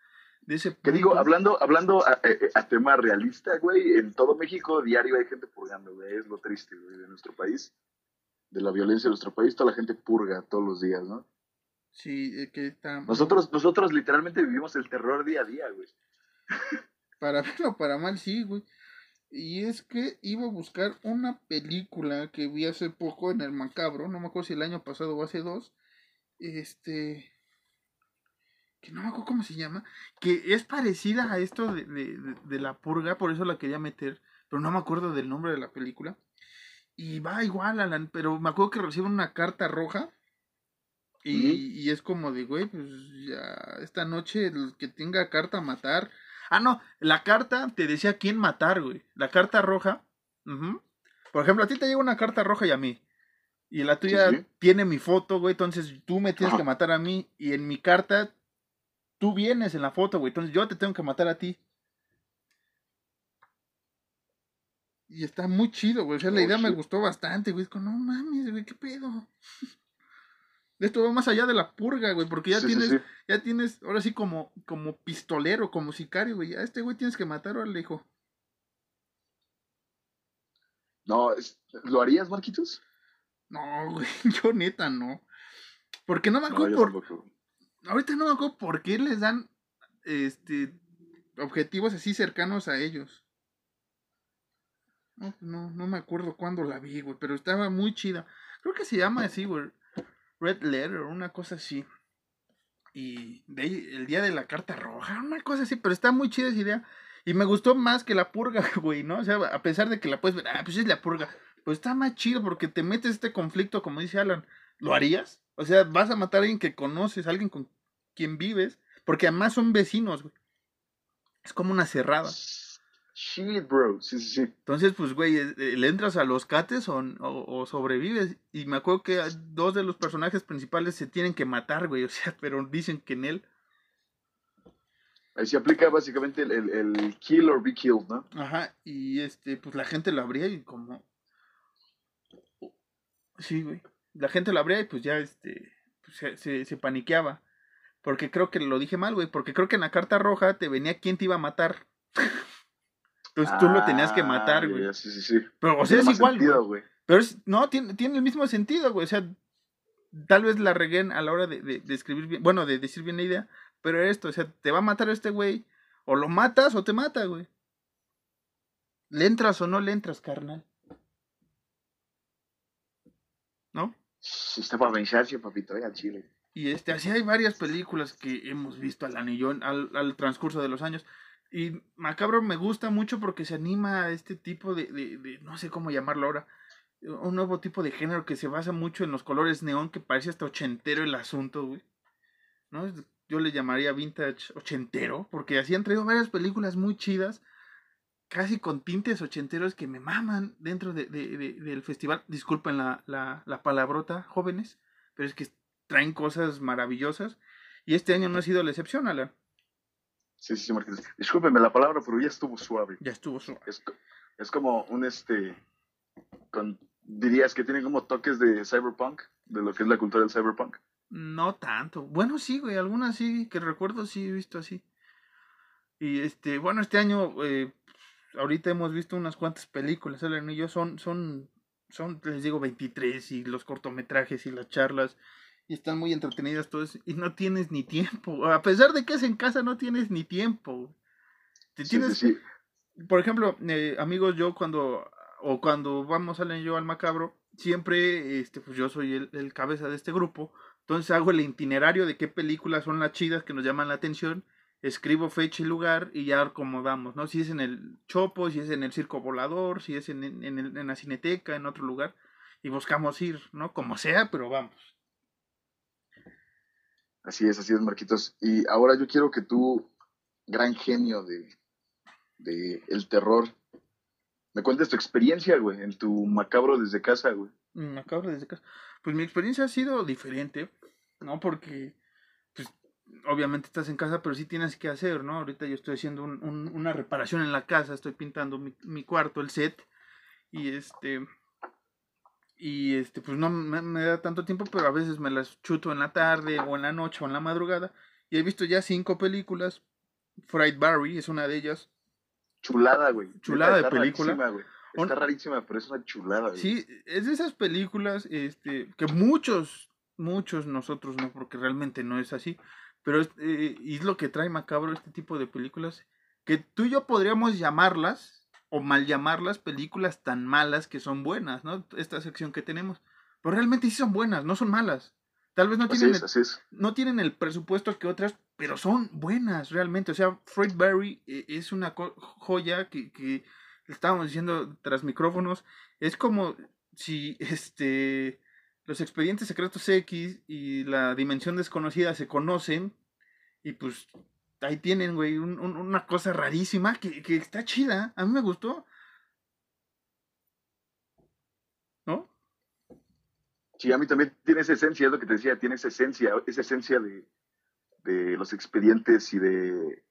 de ese Que digo, hablando, hablando a, a, tema realista, güey, en todo México diario hay gente purgando, güey, es lo triste, güey, de nuestro país, de la violencia de nuestro país, toda la gente purga todos los días, ¿no? Sí, que está... Nosotros, nosotros literalmente vivimos el terror día a día, güey. Para bien o para mal, sí, güey. Y es que iba a buscar una película que vi hace poco en el Macabro, no me acuerdo si el año pasado o hace dos. Este. Que no me acuerdo cómo se llama. Que es parecida a esto de, de, de, la purga, por eso la quería meter. Pero no me acuerdo del nombre de la película. Y va igual, Alan, pero me acuerdo que reciben una carta roja. Y, y es como de, güey, pues ya esta noche el que tenga carta a matar Ah, no, la carta te decía quién matar, güey. La carta roja. Por ejemplo, a ti te llega una carta roja y a mí. Y la tuya tiene mi foto, güey. Entonces tú me tienes que matar a mí. Y en mi carta, tú vienes en la foto, güey. Entonces yo te tengo que matar a ti. Y está muy chido, güey. O sea, la oh, idea me gustó bastante, güey. Como, no mames, güey, qué pedo. Esto va más allá de la purga, güey, porque ya tienes, ya tienes, ahora sí como, como pistolero, como sicario, güey. A este güey tienes que matar al hijo. No, ¿lo harías, Marquitos? No, güey, yo neta no. Porque no me acuerdo por. Ahorita no me acuerdo por qué les dan este objetivos así cercanos a ellos. No, no, no me acuerdo cuándo la vi, güey, pero estaba muy chida. Creo que se llama así, güey. Red Letter, una cosa así. Y el día de la carta roja, una cosa así, pero está muy chida esa idea. Y me gustó más que la purga, güey, ¿no? O sea, a pesar de que la puedes ver, ah, pues es la purga. Pues está más chido porque te metes este conflicto, como dice Alan. ¿Lo harías? O sea, vas a matar a alguien que conoces, a alguien con quien vives, porque además son vecinos, güey. Es como una cerrada. Shit, bro. Sí, sí, sí. Entonces, pues, güey, eh, eh, ¿le entras a los cates o, o, sobrevives? Y me acuerdo que dos de los personajes principales se tienen que matar, güey. O sea, pero dicen que en él. Ahí se aplica básicamente el, el, kill or be killed, ¿no? Ajá, y este, pues la gente lo abría y como. Sí, güey. La gente lo abría y pues ya, este, pues, se, se, se paniqueaba. Porque creo que lo dije mal, güey. Porque creo que en la carta roja te venía quién te iba a matar. Entonces tú lo tenías que matar, güey. Ah, sí, sí, sí. Pero, o sea, es igual, güey. Pero es, no, tiene, tiene el mismo sentido, güey. O sea, tal vez la regué a la hora de, de, escribir bien, bueno, de decir bien la idea, pero esto, o sea, te va a matar este güey, o lo matas o te mata, güey. ¿Le entras o no le entras, carnal? ¿No? Está para papito, eh, al chile. Y este, así hay varias películas que hemos visto al anillón, al, al transcurso de los años. Y Macabro me gusta mucho porque se anima a este tipo de, de, de, no sé cómo llamarlo ahora, un nuevo tipo de género que se basa mucho en los colores neón, que parece hasta ochentero el asunto, güey. ¿No? Yo le llamaría vintage ochentero, porque así han traído varias películas muy chidas, casi con tintes ochenteros que me maman dentro de, del festival. Disculpen la, la, la palabrota, jóvenes, pero es que traen cosas maravillosas. Y este año no ha sido la excepción, Alan. Sí, sí, sí, Marqués. Discúlpeme la palabra, pero ya estuvo suave. Ya estuvo suave. Es, es como un este. Con, dirías que tiene como toques de cyberpunk, de lo que es la cultura del cyberpunk. No tanto. Bueno, sí, güey, algunas sí, que recuerdo sí he visto así. Y este, bueno, este año, eh, ahorita hemos visto unas cuantas películas, el y yo son, son, son, les digo, 23 y los cortometrajes y las charlas y están muy entretenidas todas y no tienes ni tiempo. A pesar de que es en casa, no tienes ni tiempo. Te tienes, Por ejemplo, eh, amigos, yo cuando, o cuando vamos, salen yo al macabro, siempre, este, pues yo soy el, el, cabeza de este grupo, Entonces hago el itinerario de qué películas son las chidas que nos llaman la atención, escribo fecha y lugar y ya acomodamos, ¿no? Si es en el Chopo, si es en el Circo Volador, si es en, en, en la Cineteca, en otro lugar, y buscamos ir, ¿no? Como sea, pero vamos. Así es, así es, Marquitos. Y ahora yo quiero que tú, gran genio de, de el terror, me cuentes tu experiencia, güey, en tu macabro desde casa, güey. Macabro desde casa. Pues mi experiencia ha sido diferente, ¿no? Porque, obviamente estás en casa, pero sí tienes que hacer, ¿no? Ahorita yo estoy haciendo una reparación en la casa, estoy pintando mi, mi, cuarto, el set, y este, y este, pues no me, me, da tanto tiempo, pero a veces me las chuto en la tarde, o en la noche, o en la madrugada, y he visto ya cinco películas, Fright Barry es una de ellas, Chulada, güey. Chulada de película. Rarísima, Está rarísima, pero es una chulada, güey. Sí, es de esas películas este, que muchos, muchos nosotros no, porque realmente no es así. Pero es, eh, es lo que trae macabro este tipo de películas, que tú y yo podríamos llamarlas, o mal llamarlas, películas tan malas que son buenas, ¿no? Esta sección que tenemos. Pero realmente sí son buenas, no son malas. Tal vez no tienen, es, el, no tienen el presupuesto que otras, pero son buenas realmente. O sea, Fred Barry eh, es una joya que, que estábamos diciendo tras micrófonos. Es como si este los expedientes secretos X y la dimensión desconocida se conocen y pues ahí tienen, güey, un, una cosa rarísima que, que está chida. A mí me gustó. Sí, a mí también tiene esa esencia, es lo que te decía, tiene esa esencia, esa esencia de, de los expedientes y de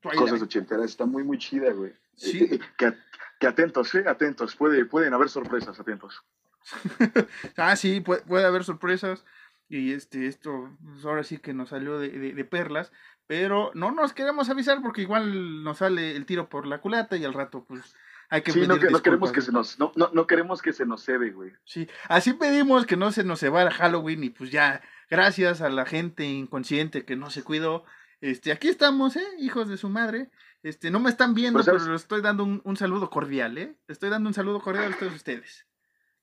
cosas ochenteras. Está muy, muy chida, güey. Sí. Eh, que, que, atentos, ¿eh? Atentos. Puede, pueden haber sorpresas, atentos. ah, sí, puede, puede, haber sorpresas. Y este, esto, pues ahora sí que nos salió de, de, de, perlas. Pero no nos queremos avisar porque igual nos sale el tiro por la culata y al rato, pues hay que sí, no, que, no, queremos que se nos, no, no, no queremos que se nos cede, güey. Sí, así pedimos que no se nos cebara Halloween y pues ya, gracias a la gente inconsciente que no se cuidó, este, aquí estamos, ¿eh? Hijos de su madre. Este, no me están viendo, pero, pero les estoy dando un, un, saludo cordial, ¿eh? estoy dando un saludo cordial a todos ustedes.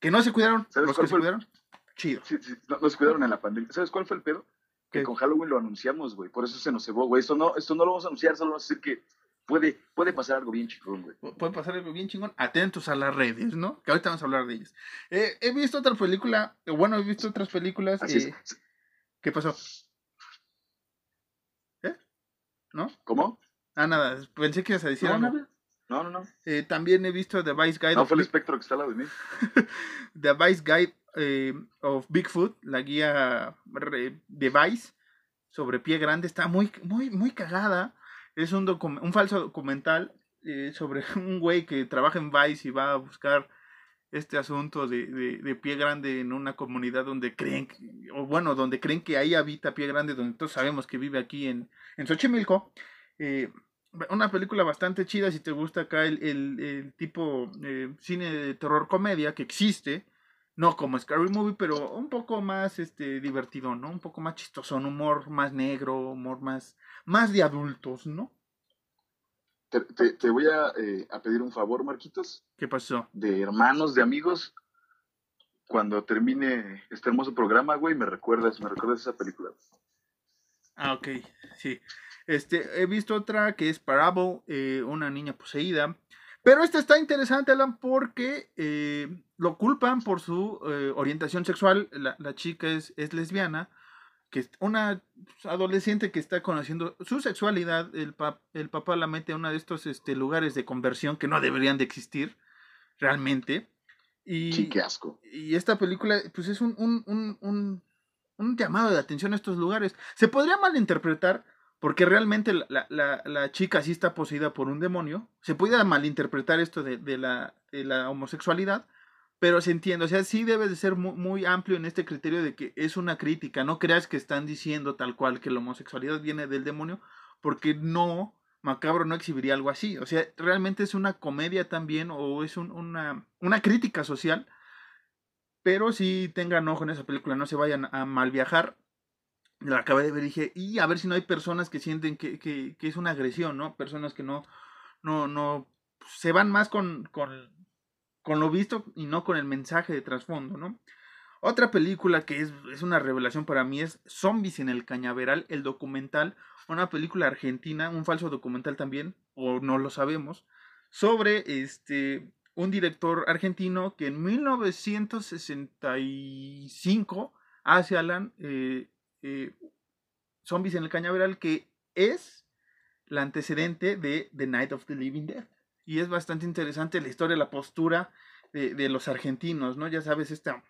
Que no se cuidaron, los que se cuidaron, chido. Sí, sí, no, no, se cuidaron en la pandemia. ¿Sabes cuál fue el pedo? Que ¿Qué? con Halloween lo anunciamos, güey. Por eso se nos cebó, güey. Esto no, esto no lo vamos a anunciar, solo vamos a decir que puede, puede pasar algo bien chingón, güey. Puede pasar algo bien chingón. Atentos a las redes, ¿no? Que ahorita vamos a hablar de ellas. Eh, he visto otra película, bueno, he visto otras películas. Eh, ¿Qué pasó? ¿Eh? ¿No? ¿Cómo? Ah, nada, pensé que ibas a decir no, algo. No, no, no. Eh, también he visto The Vice Guide. No, fue el espectro que está al lado de mí. The Vice Guide eh, of Bigfoot, la guía de Vice sobre pie grande, está muy, muy, muy cagada es un, un falso documental eh, sobre un güey que trabaja en Vice y va a buscar este asunto de, de, de, pie grande en una comunidad donde creen, o bueno, donde creen que ahí habita pie grande, donde todos sabemos que vive aquí en, en Xochimilco. Eh, una película bastante chida si te gusta acá el, el, el tipo eh, cine de terror comedia que existe, no como Scary Movie, pero un poco más este divertido, ¿no? Un poco más chistoso, un humor más negro, humor más, más de adultos, ¿no? Te, te, te voy a, eh, a, pedir un favor, Marquitos. ¿Qué pasó? De hermanos, de amigos. Cuando termine este hermoso programa, güey, me recuerdas, me recuerdas esa película. Ah, ok, sí. Este, he visto otra que es Parable, eh, una niña poseída. Pero esta está interesante, Alan, porque eh, lo culpan por su eh, orientación sexual. La, la chica es, es, lesbiana, que es una adolescente que está conociendo su sexualidad. El, pap, el papá la mete a uno de estos este, lugares de conversión que no deberían de existir realmente. Y, sí, qué asco. Y esta película, pues es un, un, un, un, un llamado de atención a estos lugares. Se podría malinterpretar porque realmente la, la, chica sí está poseída por un demonio. Se puede malinterpretar esto de, de, la, de la homosexualidad, pero se entiende. O sea, sí debe de ser muy, muy, amplio en este criterio de que es una crítica. No creas que están diciendo tal cual que la homosexualidad viene del demonio, porque no, Macabro no exhibiría algo así. O sea, realmente es una comedia también o es un, una, una crítica social. Pero sí tengan ojo en esa película, no se vayan a mal viajar la acabé de ver y dije, y a ver si no hay personas que sienten que, que, es una agresión, ¿no? Personas que no, no, no, se van más con, con, con, lo visto y no con el mensaje de trasfondo, ¿no? Otra película que es, es, una revelación para mí es Zombies en el Cañaveral, el documental, una película argentina, un falso documental también, o no lo sabemos, sobre este un director argentino que en 1965 hace Alan eh, eh, Zombies en el Cañaveral, que es la antecedente de The Night of the Living Dead. Y es bastante interesante la historia, la postura de, de los argentinos, ¿no? Ya sabes, esta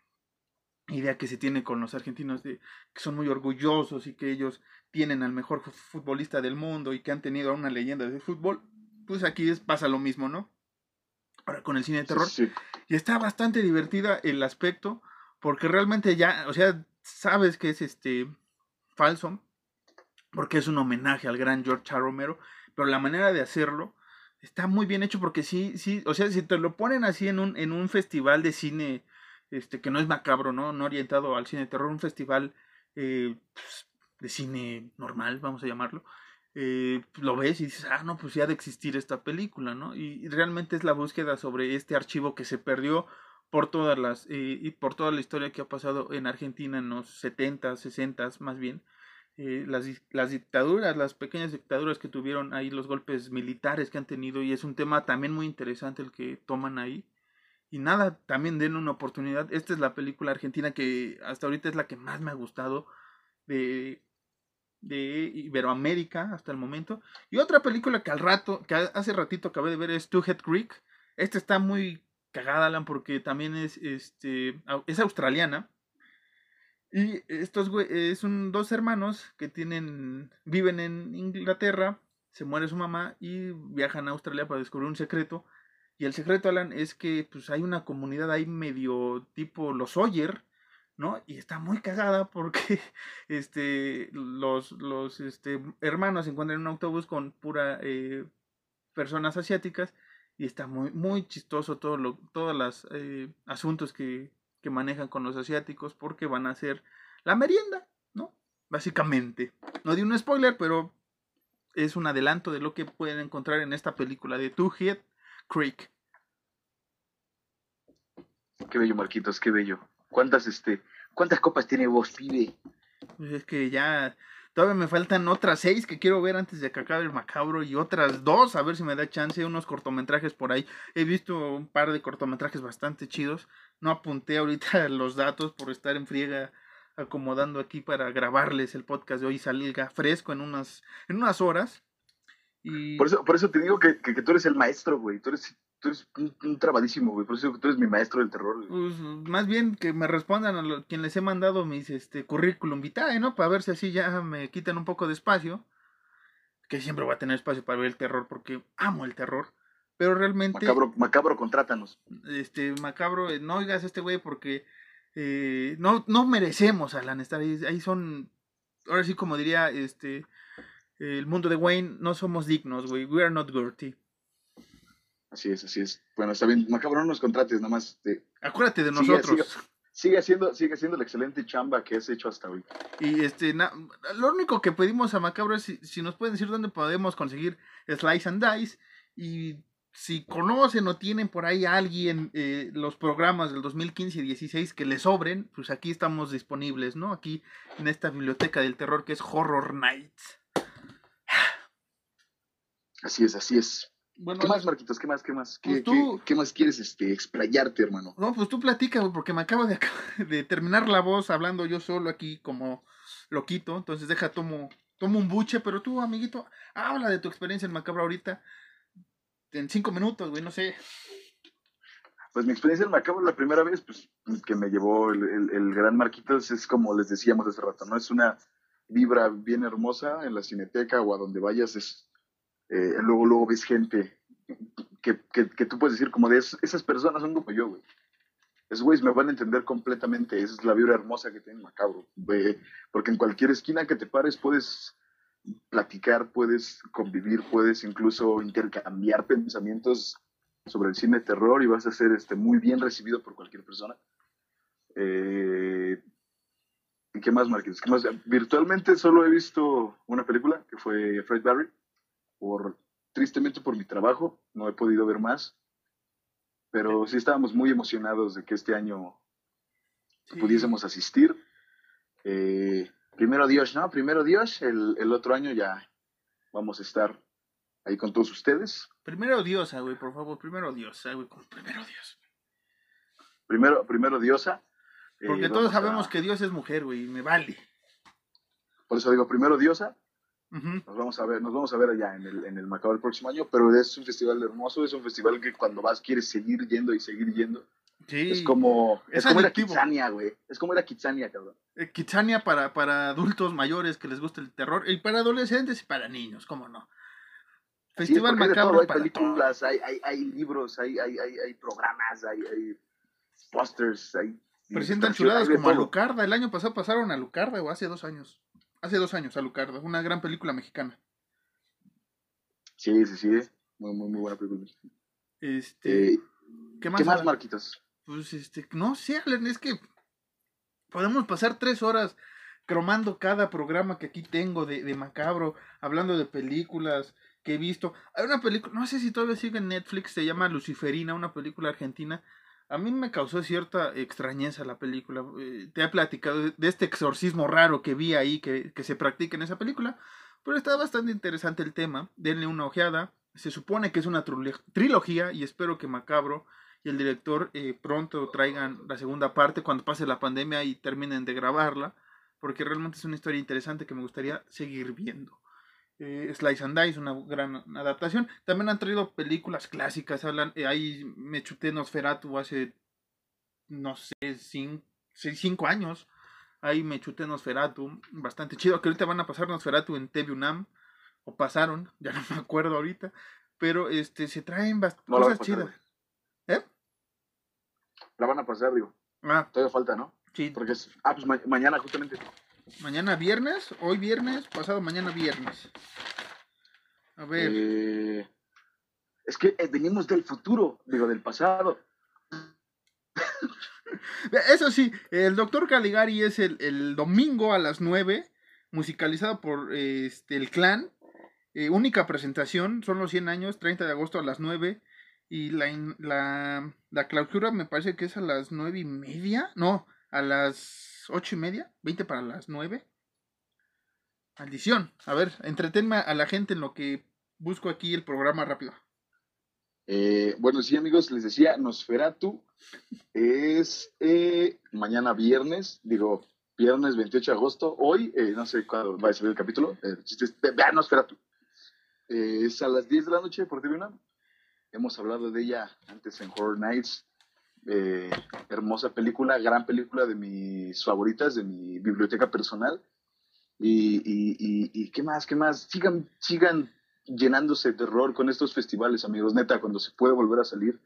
idea que se tiene con los argentinos de que son muy orgullosos y que ellos tienen al mejor futbolista del mundo y que han tenido a una leyenda de fútbol, pues aquí es, pasa lo mismo, ¿no? Ahora con el cine de terror. Y está bastante divertida el aspecto, porque realmente ya, o sea, sabes que es este falso, porque es un homenaje al gran George A. Romero, pero la manera de hacerlo está muy bien hecho porque sí, sí, o sea, si te lo ponen así en un, en un festival de cine este, que no es macabro, ¿no? No orientado al cine de terror, un festival eh, pues, de cine normal, vamos a llamarlo. Eh, lo ves y dices, ah, no, pues ya de existir esta película, ¿no? Y, realmente es la búsqueda sobre este archivo que se perdió por todas las, eh, y por toda la historia que ha pasado en Argentina en los 70, 60 más bien. las, las dictaduras, las pequeñas dictaduras que tuvieron ahí, los golpes militares que han tenido, y es un tema también muy interesante el que toman ahí. Y nada, también den una oportunidad. Esta es la película argentina que hasta ahorita es la que más me ha gustado de, de Iberoamérica hasta el momento. Y otra película que al rato, que hace ratito acabé de ver es Two Head Creek. Esta está muy cagada, Alan, porque también es, este, es australiana. Y estos es un, dos hermanos que tienen, viven en Inglaterra, se muere su mamá y viajan a Australia para descubrir un secreto y el secreto, Alan, es que pues hay una comunidad ahí medio tipo los Oyer, ¿no? Y está muy cagada porque este, los, los este, hermanos se encuentran en un autobús con pura eh, personas asiáticas y está muy, muy chistoso todo lo, todos los eh, asuntos que, que manejan con los asiáticos porque van a ser la merienda, ¿no? Básicamente. No di un spoiler, pero es un adelanto de lo que pueden encontrar en esta película de Two Head Creek. Qué bello, Marquitos, qué bello. ¿Cuántas, este, cuántas copas tiene vos, pibe? Pues es que ya todavía me faltan otras seis que quiero ver antes de que acabe el macabro y otras dos, a ver si me da chance, unos cortometrajes por ahí. He visto un par de cortometrajes bastante chidos. No apunté ahorita los datos por estar en friega acomodando aquí para grabarles el podcast de hoy salga fresco en unas, en unas horas. Por, eso, por eso te digo que, que, tú eres el maestro, güey. Tú eres, tú eres un, trabadísimo, güey. Por eso tú eres mi maestro del terror. Pues, más bien que me respondan a lo, quien les he mandado mis este, currículum vitae, ¿no? Para ver si así ya me quitan un poco de espacio. Que siempre voy a tener espacio para ver el terror porque amo el terror. Pero realmente. Macabro, macabro contrátanos. Este, macabro, eh, no oigas a este güey porque eh, no, no merecemos, Alan, estar ahí. Ahí son. Ahora sí, como diría este el mundo de Wayne, no somos dignos, güey. We are not worthy. Así es, así es. Bueno, está bien. Macabro, no nos contrates, nada más. Acuérdate de nosotros. Sigue, haciendo, sigue haciendo la excelente chamba que has hecho hasta hoy. Y este, lo único que pedimos a Macabro es si, nos pueden decir dónde podemos conseguir Slice and Dice. Y si conocen o tienen por ahí a alguien eh, los programas del 2015 y 16 que les sobren, pues aquí estamos disponibles, ¿no? Aquí en esta biblioteca del terror que es Horror Nights. Así es, así es. ¿Qué más, Marquitos? ¿Qué más? ¿Qué más? ¿Qué, pues más quieres este, explayarte, hermano? No, pues tú platica, porque me acabo de, de, terminar la voz hablando yo solo aquí como loquito. Entonces deja, tomo, tomo un buche, pero tú, amiguito, habla de tu experiencia en Macabro ahorita. En cinco minutos, güey, no sé. Pues mi experiencia en Macabro la primera vez, pues, que me llevó el, el gran Marquitos, es como les decíamos hace rato, ¿no? Es una vibra bien hermosa en la cineteca o a donde vayas, es eh, luego, luego ves gente que, que, tú puedes decir como de esas personas son como yo, güey. Esos güeyes me van a entender completamente. Esa es la vibra hermosa que tiene Macabro. porque en cualquier esquina que te pares puedes platicar, puedes convivir, puedes incluso intercambiar pensamientos sobre el cine de terror y vas a ser este, muy bien recibido por cualquier persona. Eh, ¿Y qué más, Marqués? ¿Qué más? Virtualmente solo he visto una película que fue Fred Barry por, tristemente por mi trabajo, no he podido ver más, pero sí estábamos muy emocionados de que este año pudiésemos asistir. Eh, primero Dios, ¿no? Primero Dios, el, el, otro año ya vamos a estar ahí con todos ustedes. Primero Diosa, güey, por favor, primero Diosa, güey, primero Dios. Primero, primero Diosa. Porque todos sabemos que Dios es mujer, güey, y me vale. Por eso digo, primero Diosa, nos vamos a ver, nos vamos a ver allá en el, en el Macao el próximo año, pero es un festival hermoso, es un festival que cuando vas quieres seguir yendo y seguir yendo. Sí. Es como, es, como era Kitsania, güey. Es como era Kitsania, cabrón. Eh, Kitsania para, para adultos mayores que les gusta el terror, y para adolescentes y para niños, cómo no. Festival Macabro hay películas, hay, hay, hay, libros, hay, hay, hay, programas, hay, hay pósters, hay... Presentan chuladas como Alucarda. El año pasado pasaron a Alucarda, o hace dos años. Hace dos años, Alucarda, una gran película mexicana. Sí, sí, sí, muy, muy, muy buena película Este, eh, ¿Qué más, ¿qué más Marquitos? Pues, este, no sé, es que podemos pasar tres horas cromando cada programa que aquí tengo de, de Macabro, hablando de películas que he visto. Hay una película, no sé si todavía sigue en Netflix, se llama Luciferina, una película argentina a mí me causó cierta extrañeza la película. Eh, te he platicado de este exorcismo raro que vi ahí que, se practica en esa película. Pero está bastante interesante el tema. Denle una ojeada. Se supone que es una trilogía y espero que Macabro y el director eh, pronto traigan la segunda parte cuando pase la pandemia y terminen de grabarla. Porque realmente es una historia interesante que me gustaría seguir viendo eh, Slice and Dice, una gran adaptación. También han traído películas clásicas, hablan, eh, ahí me chuté Nosferatu hace, no sé, cinco, cinco años. Ahí me chuté Nosferatu, bastante chido, que ahorita van a pasar Nosferatu en TV UNAM, o pasaron, ya no me acuerdo ahorita, pero este se traen cosas chidas. ¿Eh? La van a pasar, digo. Ah. Todavía falta, ¿no? Sí. Porque es, ah, pues mañana justamente. Mañana viernes, hoy viernes, pasado mañana viernes. A ver. Eh, es que eh, venimos del futuro, digo, del pasado. Eso sí, el doctor Caligari es el, domingo a las 9, musicalizado por este, el clan. Eh, única presentación, son los 100 años, 30 de agosto a las 9. Y la, la, la clausura me parece que es a las 9 y media. No, a las ocho y media, 20 para las 9. Maldición. A ver, entretenme a la gente en lo que busco aquí el programa rápido. Eh, bueno, sí, amigos, les decía, Nosferatu es eh, mañana viernes, digo, viernes 28 de agosto. Hoy, eh, no sé cuándo va a salir el capítulo, el chiste es, vean Nosferatu. es a las 10 de la noche por TV Hemos hablado de ella antes en Horror Nights. Eh, hermosa película, gran película de mis favoritas, de mi biblioteca personal. Y, y, qué más, qué más, sigan, sigan llenándose de terror con estos festivales, amigos, neta, cuando se puede volver a salir,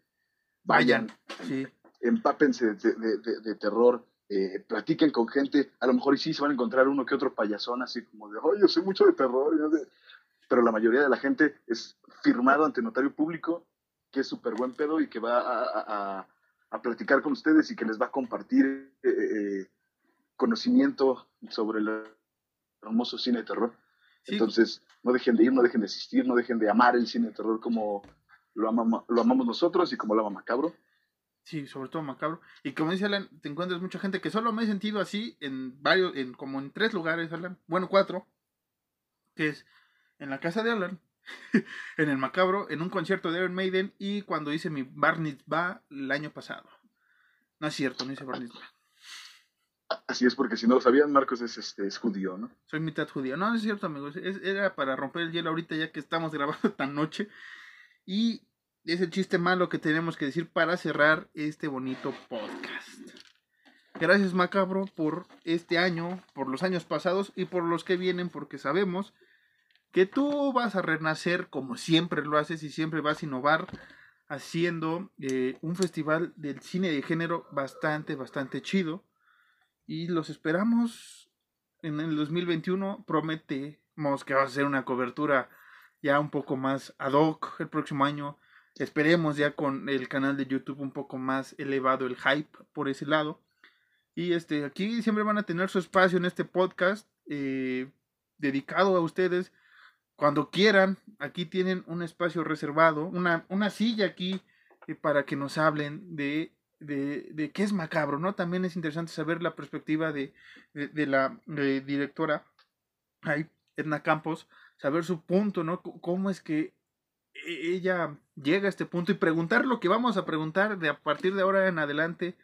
vayan, sí. empápense de, terror, eh, platiquen con gente, a lo mejor y sí se van a encontrar uno que otro payasón, así como de, oye, yo sé mucho de terror, pero la mayoría de la gente es firmado ante notario público, que es súper buen pedo y que va a, a platicar con ustedes y que les va a compartir eh, eh, conocimiento sobre el hermoso cine de terror. Entonces, no dejen de ir, no dejen de asistir, no dejen de amar el cine de terror como lo, lo amamos nosotros y como lo ama Macabro. Sí, sobre todo Macabro. Y como dice Alan, te encuentras mucha gente que solo me he sentido así en varios, en como en tres lugares, Alan. Bueno, cuatro. Que es en la casa de Alan, en el Macabro, en un concierto de Iron Maiden y cuando hice mi Bar va el año pasado. No es cierto, no hice Bar Así es, porque si no lo sabían, Marcos es, este, es judío, ¿no? Soy mitad judío. No, no es cierto, amigos. era para romper el hielo ahorita ya que estamos grabando tan noche. Y es el chiste malo que tenemos que decir para cerrar este bonito podcast. Gracias, Macabro, por este año, por los años pasados y por los que vienen, porque sabemos que tú vas a renacer como siempre lo haces y siempre vas a innovar haciendo eh, un festival del cine de género bastante, bastante chido. Y los esperamos en el 2021. Prometemos que va a ser una cobertura ya un poco más ad hoc el próximo año. Esperemos ya con el canal de YouTube un poco más elevado el hype por ese lado. Y este, aquí siempre van a tener su espacio en este podcast eh, dedicado a ustedes cuando quieran, aquí tienen un espacio reservado, una, una silla aquí eh, para que nos hablen de, de, de qué es macabro, ¿no? También es interesante saber la perspectiva de, de, la directora ahí, Edna Campos, saber su punto, ¿no? cómo es que e, ella llega a este punto y preguntar lo que vamos a preguntar de a partir de ahora en adelante,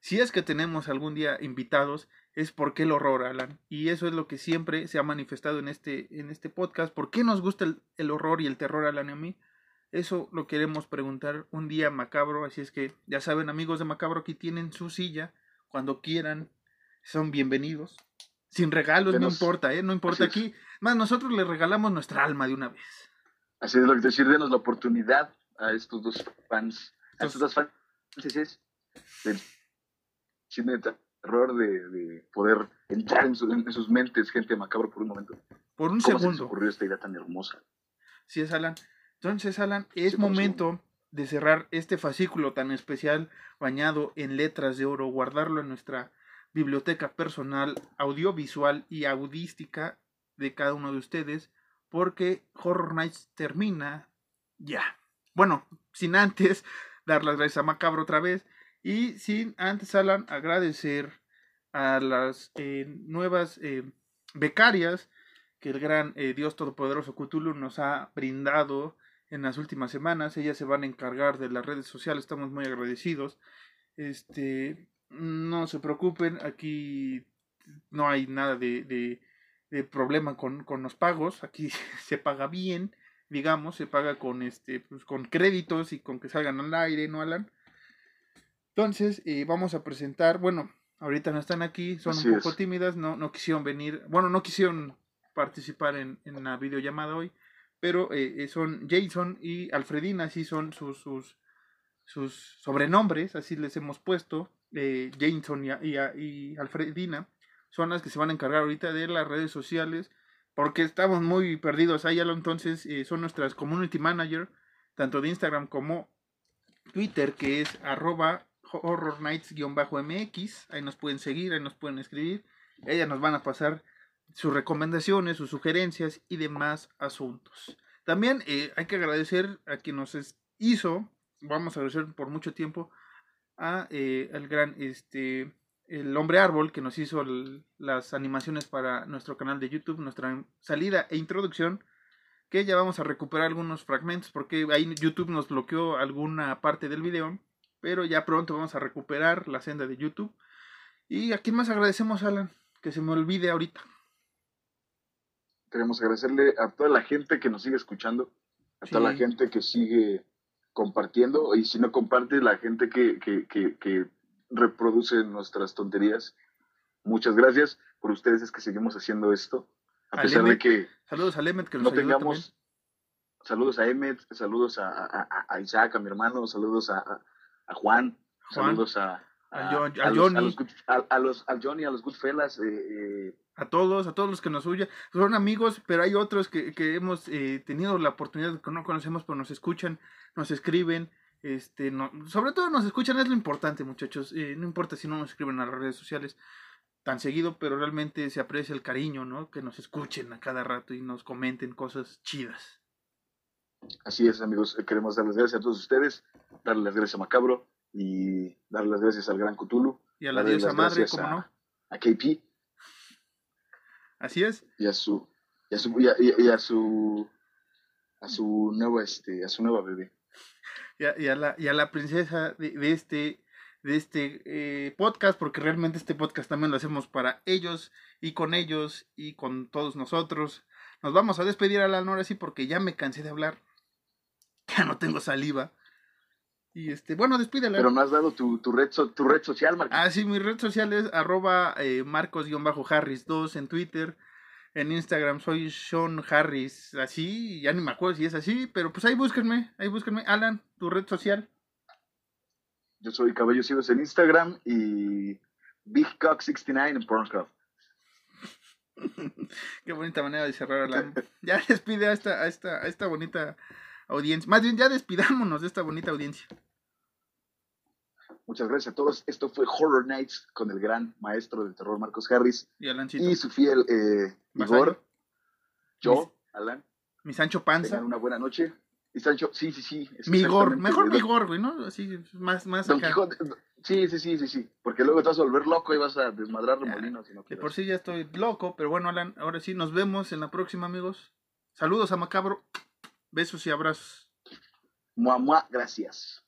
si es que tenemos algún día invitados, es por qué el horror, Alan. Y eso es lo que siempre se ha manifestado en este, en este podcast. ¿Por qué nos gusta el, el horror y el terror, Alan y a mí? Eso lo queremos preguntar un día macabro, así es que ya saben amigos de Macabro aquí tienen su silla, cuando quieran, son bienvenidos. Sin regalos, no importa, ¿eh? No importa aquí. Más nosotros les regalamos nuestra alma de una vez. Así es lo que decir, denos la oportunidad a estos dos fans, a estos dos fans del cine terror, de, poder entrar en, sus mentes, gente macabro, por un momento. Por un segundo. Se ocurrió esta idea tan hermosa? Sí, es Alan. Entonces, Alan, es momento de cerrar este fascículo tan especial bañado en letras de oro, guardarlo en nuestra biblioteca personal, audiovisual y audística de cada uno de ustedes, porque Horror Nights termina ya. Bueno, sin antes dar las gracias a Macabro otra vez y sin antes, Alan, agradecer a las eh, nuevas eh, becarias que el gran eh, Dios Todopoderoso Cthulhu nos ha brindado en las últimas semanas. Ellas se van a encargar de las redes sociales, estamos muy agradecidos. Este, no se preocupen, aquí no hay nada de, de, problema con, con, los pagos, aquí se paga bien, digamos, se paga con este, pues, con créditos y con que salgan al aire, ¿no, Alan? Entonces, eh, vamos a presentar, bueno, ahorita no están aquí, son un poco tímidas, no, no quisieron venir, bueno, no quisieron participar en, en la videollamada hoy pero eh, eh, son Jason y Alfredina, así son sus, sus, sus sobrenombres, así les hemos puesto, eh, Jason y, y, Alfredina, son las que se van a encargar ahorita de las redes sociales, porque estamos muy perdidos ahí, entonces eh, son nuestras community manager, tanto de Instagram como Twitter, que es arroba horror nights-mx, ahí nos pueden seguir, ahí nos pueden escribir, ellas nos van a pasar sus recomendaciones, sus sugerencias y demás asuntos. También eh, hay que agradecer a quien nos hizo, vamos a agradecer por mucho tiempo, a eh, el gran este el hombre árbol que nos hizo las animaciones para nuestro canal de YouTube, nuestra salida e introducción, que ya vamos a recuperar algunos fragmentos porque ahí YouTube nos bloqueó alguna parte del video, pero ya pronto vamos a recuperar la senda de YouTube. ¿Y a quién más agradecemos, Alan? Que se me olvide ahorita queremos agradecerle a toda la gente que nos sigue escuchando, a toda la gente que sigue compartiendo, y si no comparte, la gente que, que, que, reproduce nuestras tonterías. Muchas gracias por ustedes es que seguimos haciendo esto, a, pesar de que... Saludos a Emmet que nos no tengamos... Saludos a Emmet, saludos a, a, a, Isaac, a mi hermano, saludos a, a Juan, saludos a, a, Johnny. A los, a, Johnny, a los Goodfellas, eh, eh a todos, a todos los que nos huyen. Son amigos, pero hay otros que, que hemos eh, tenido la oportunidad, que no conocemos, pero nos escuchan, nos escriben. Este, no, sobre todo nos escuchan, es lo importante, muchachos. Eh, no importa si no nos escriben a las redes sociales tan seguido, pero realmente se aprecia el cariño, ¿no? Que nos escuchen a cada rato y nos comenten cosas chidas. Así es, amigos. Queremos darles gracias a todos ustedes, darles las gracias a Macabro y darles las gracias al Gran Cthulhu. Y a la diosa madre, ¿cómo no? A KP Así es. Y a su, y a su, y a, su, a su nuevo, este, a su nueva bebé. Y a, y a la, y a la princesa de, de este, de este eh, podcast, porque realmente este podcast también lo hacemos para ellos y con ellos y con todos nosotros. Nos vamos a despedir a la Nora sí porque ya me cansé de hablar. Ya no tengo saliva. Y este, bueno, despídela. Pero me has dado tu, tu, red, tu red social, Marcos. Ah, sí, mi red social es arroba eh, marcos-harris2 en Twitter. En Instagram soy Sean Harris, así, ya ni me acuerdo si es así, pero pues ahí búsquenme, ahí búsquenme. Alan, tu red social. Yo soy Cabello Cibos en Instagram y BigCock69 en Pornhub. Qué bonita manera de cerrar la... Ya despide a esta, a esta, a esta bonita audiencia. Más bien, ya despidámonos de esta bonita audiencia. Muchas gracias a todos. Esto fue Horror Nights con el gran maestro del terror Marcos Harris y, y su fiel eh, Igor. Yo, Alan. Mi Sancho Panza. Tengan una buena noche Y Sancho, sí, sí, sí. Migor, mejor. Migor, güey, ¿no? Así, más, más Don acá. Quijote, sí, sí, sí, sí, sí. Porque luego te vas a volver loco y vas a desmadrar remolinos. y no De por sí ya estoy loco, pero bueno, Alan, ahora sí, nos vemos en la próxima, amigos. Saludos a Macabro. Besos y abrazos. Mua, gracias.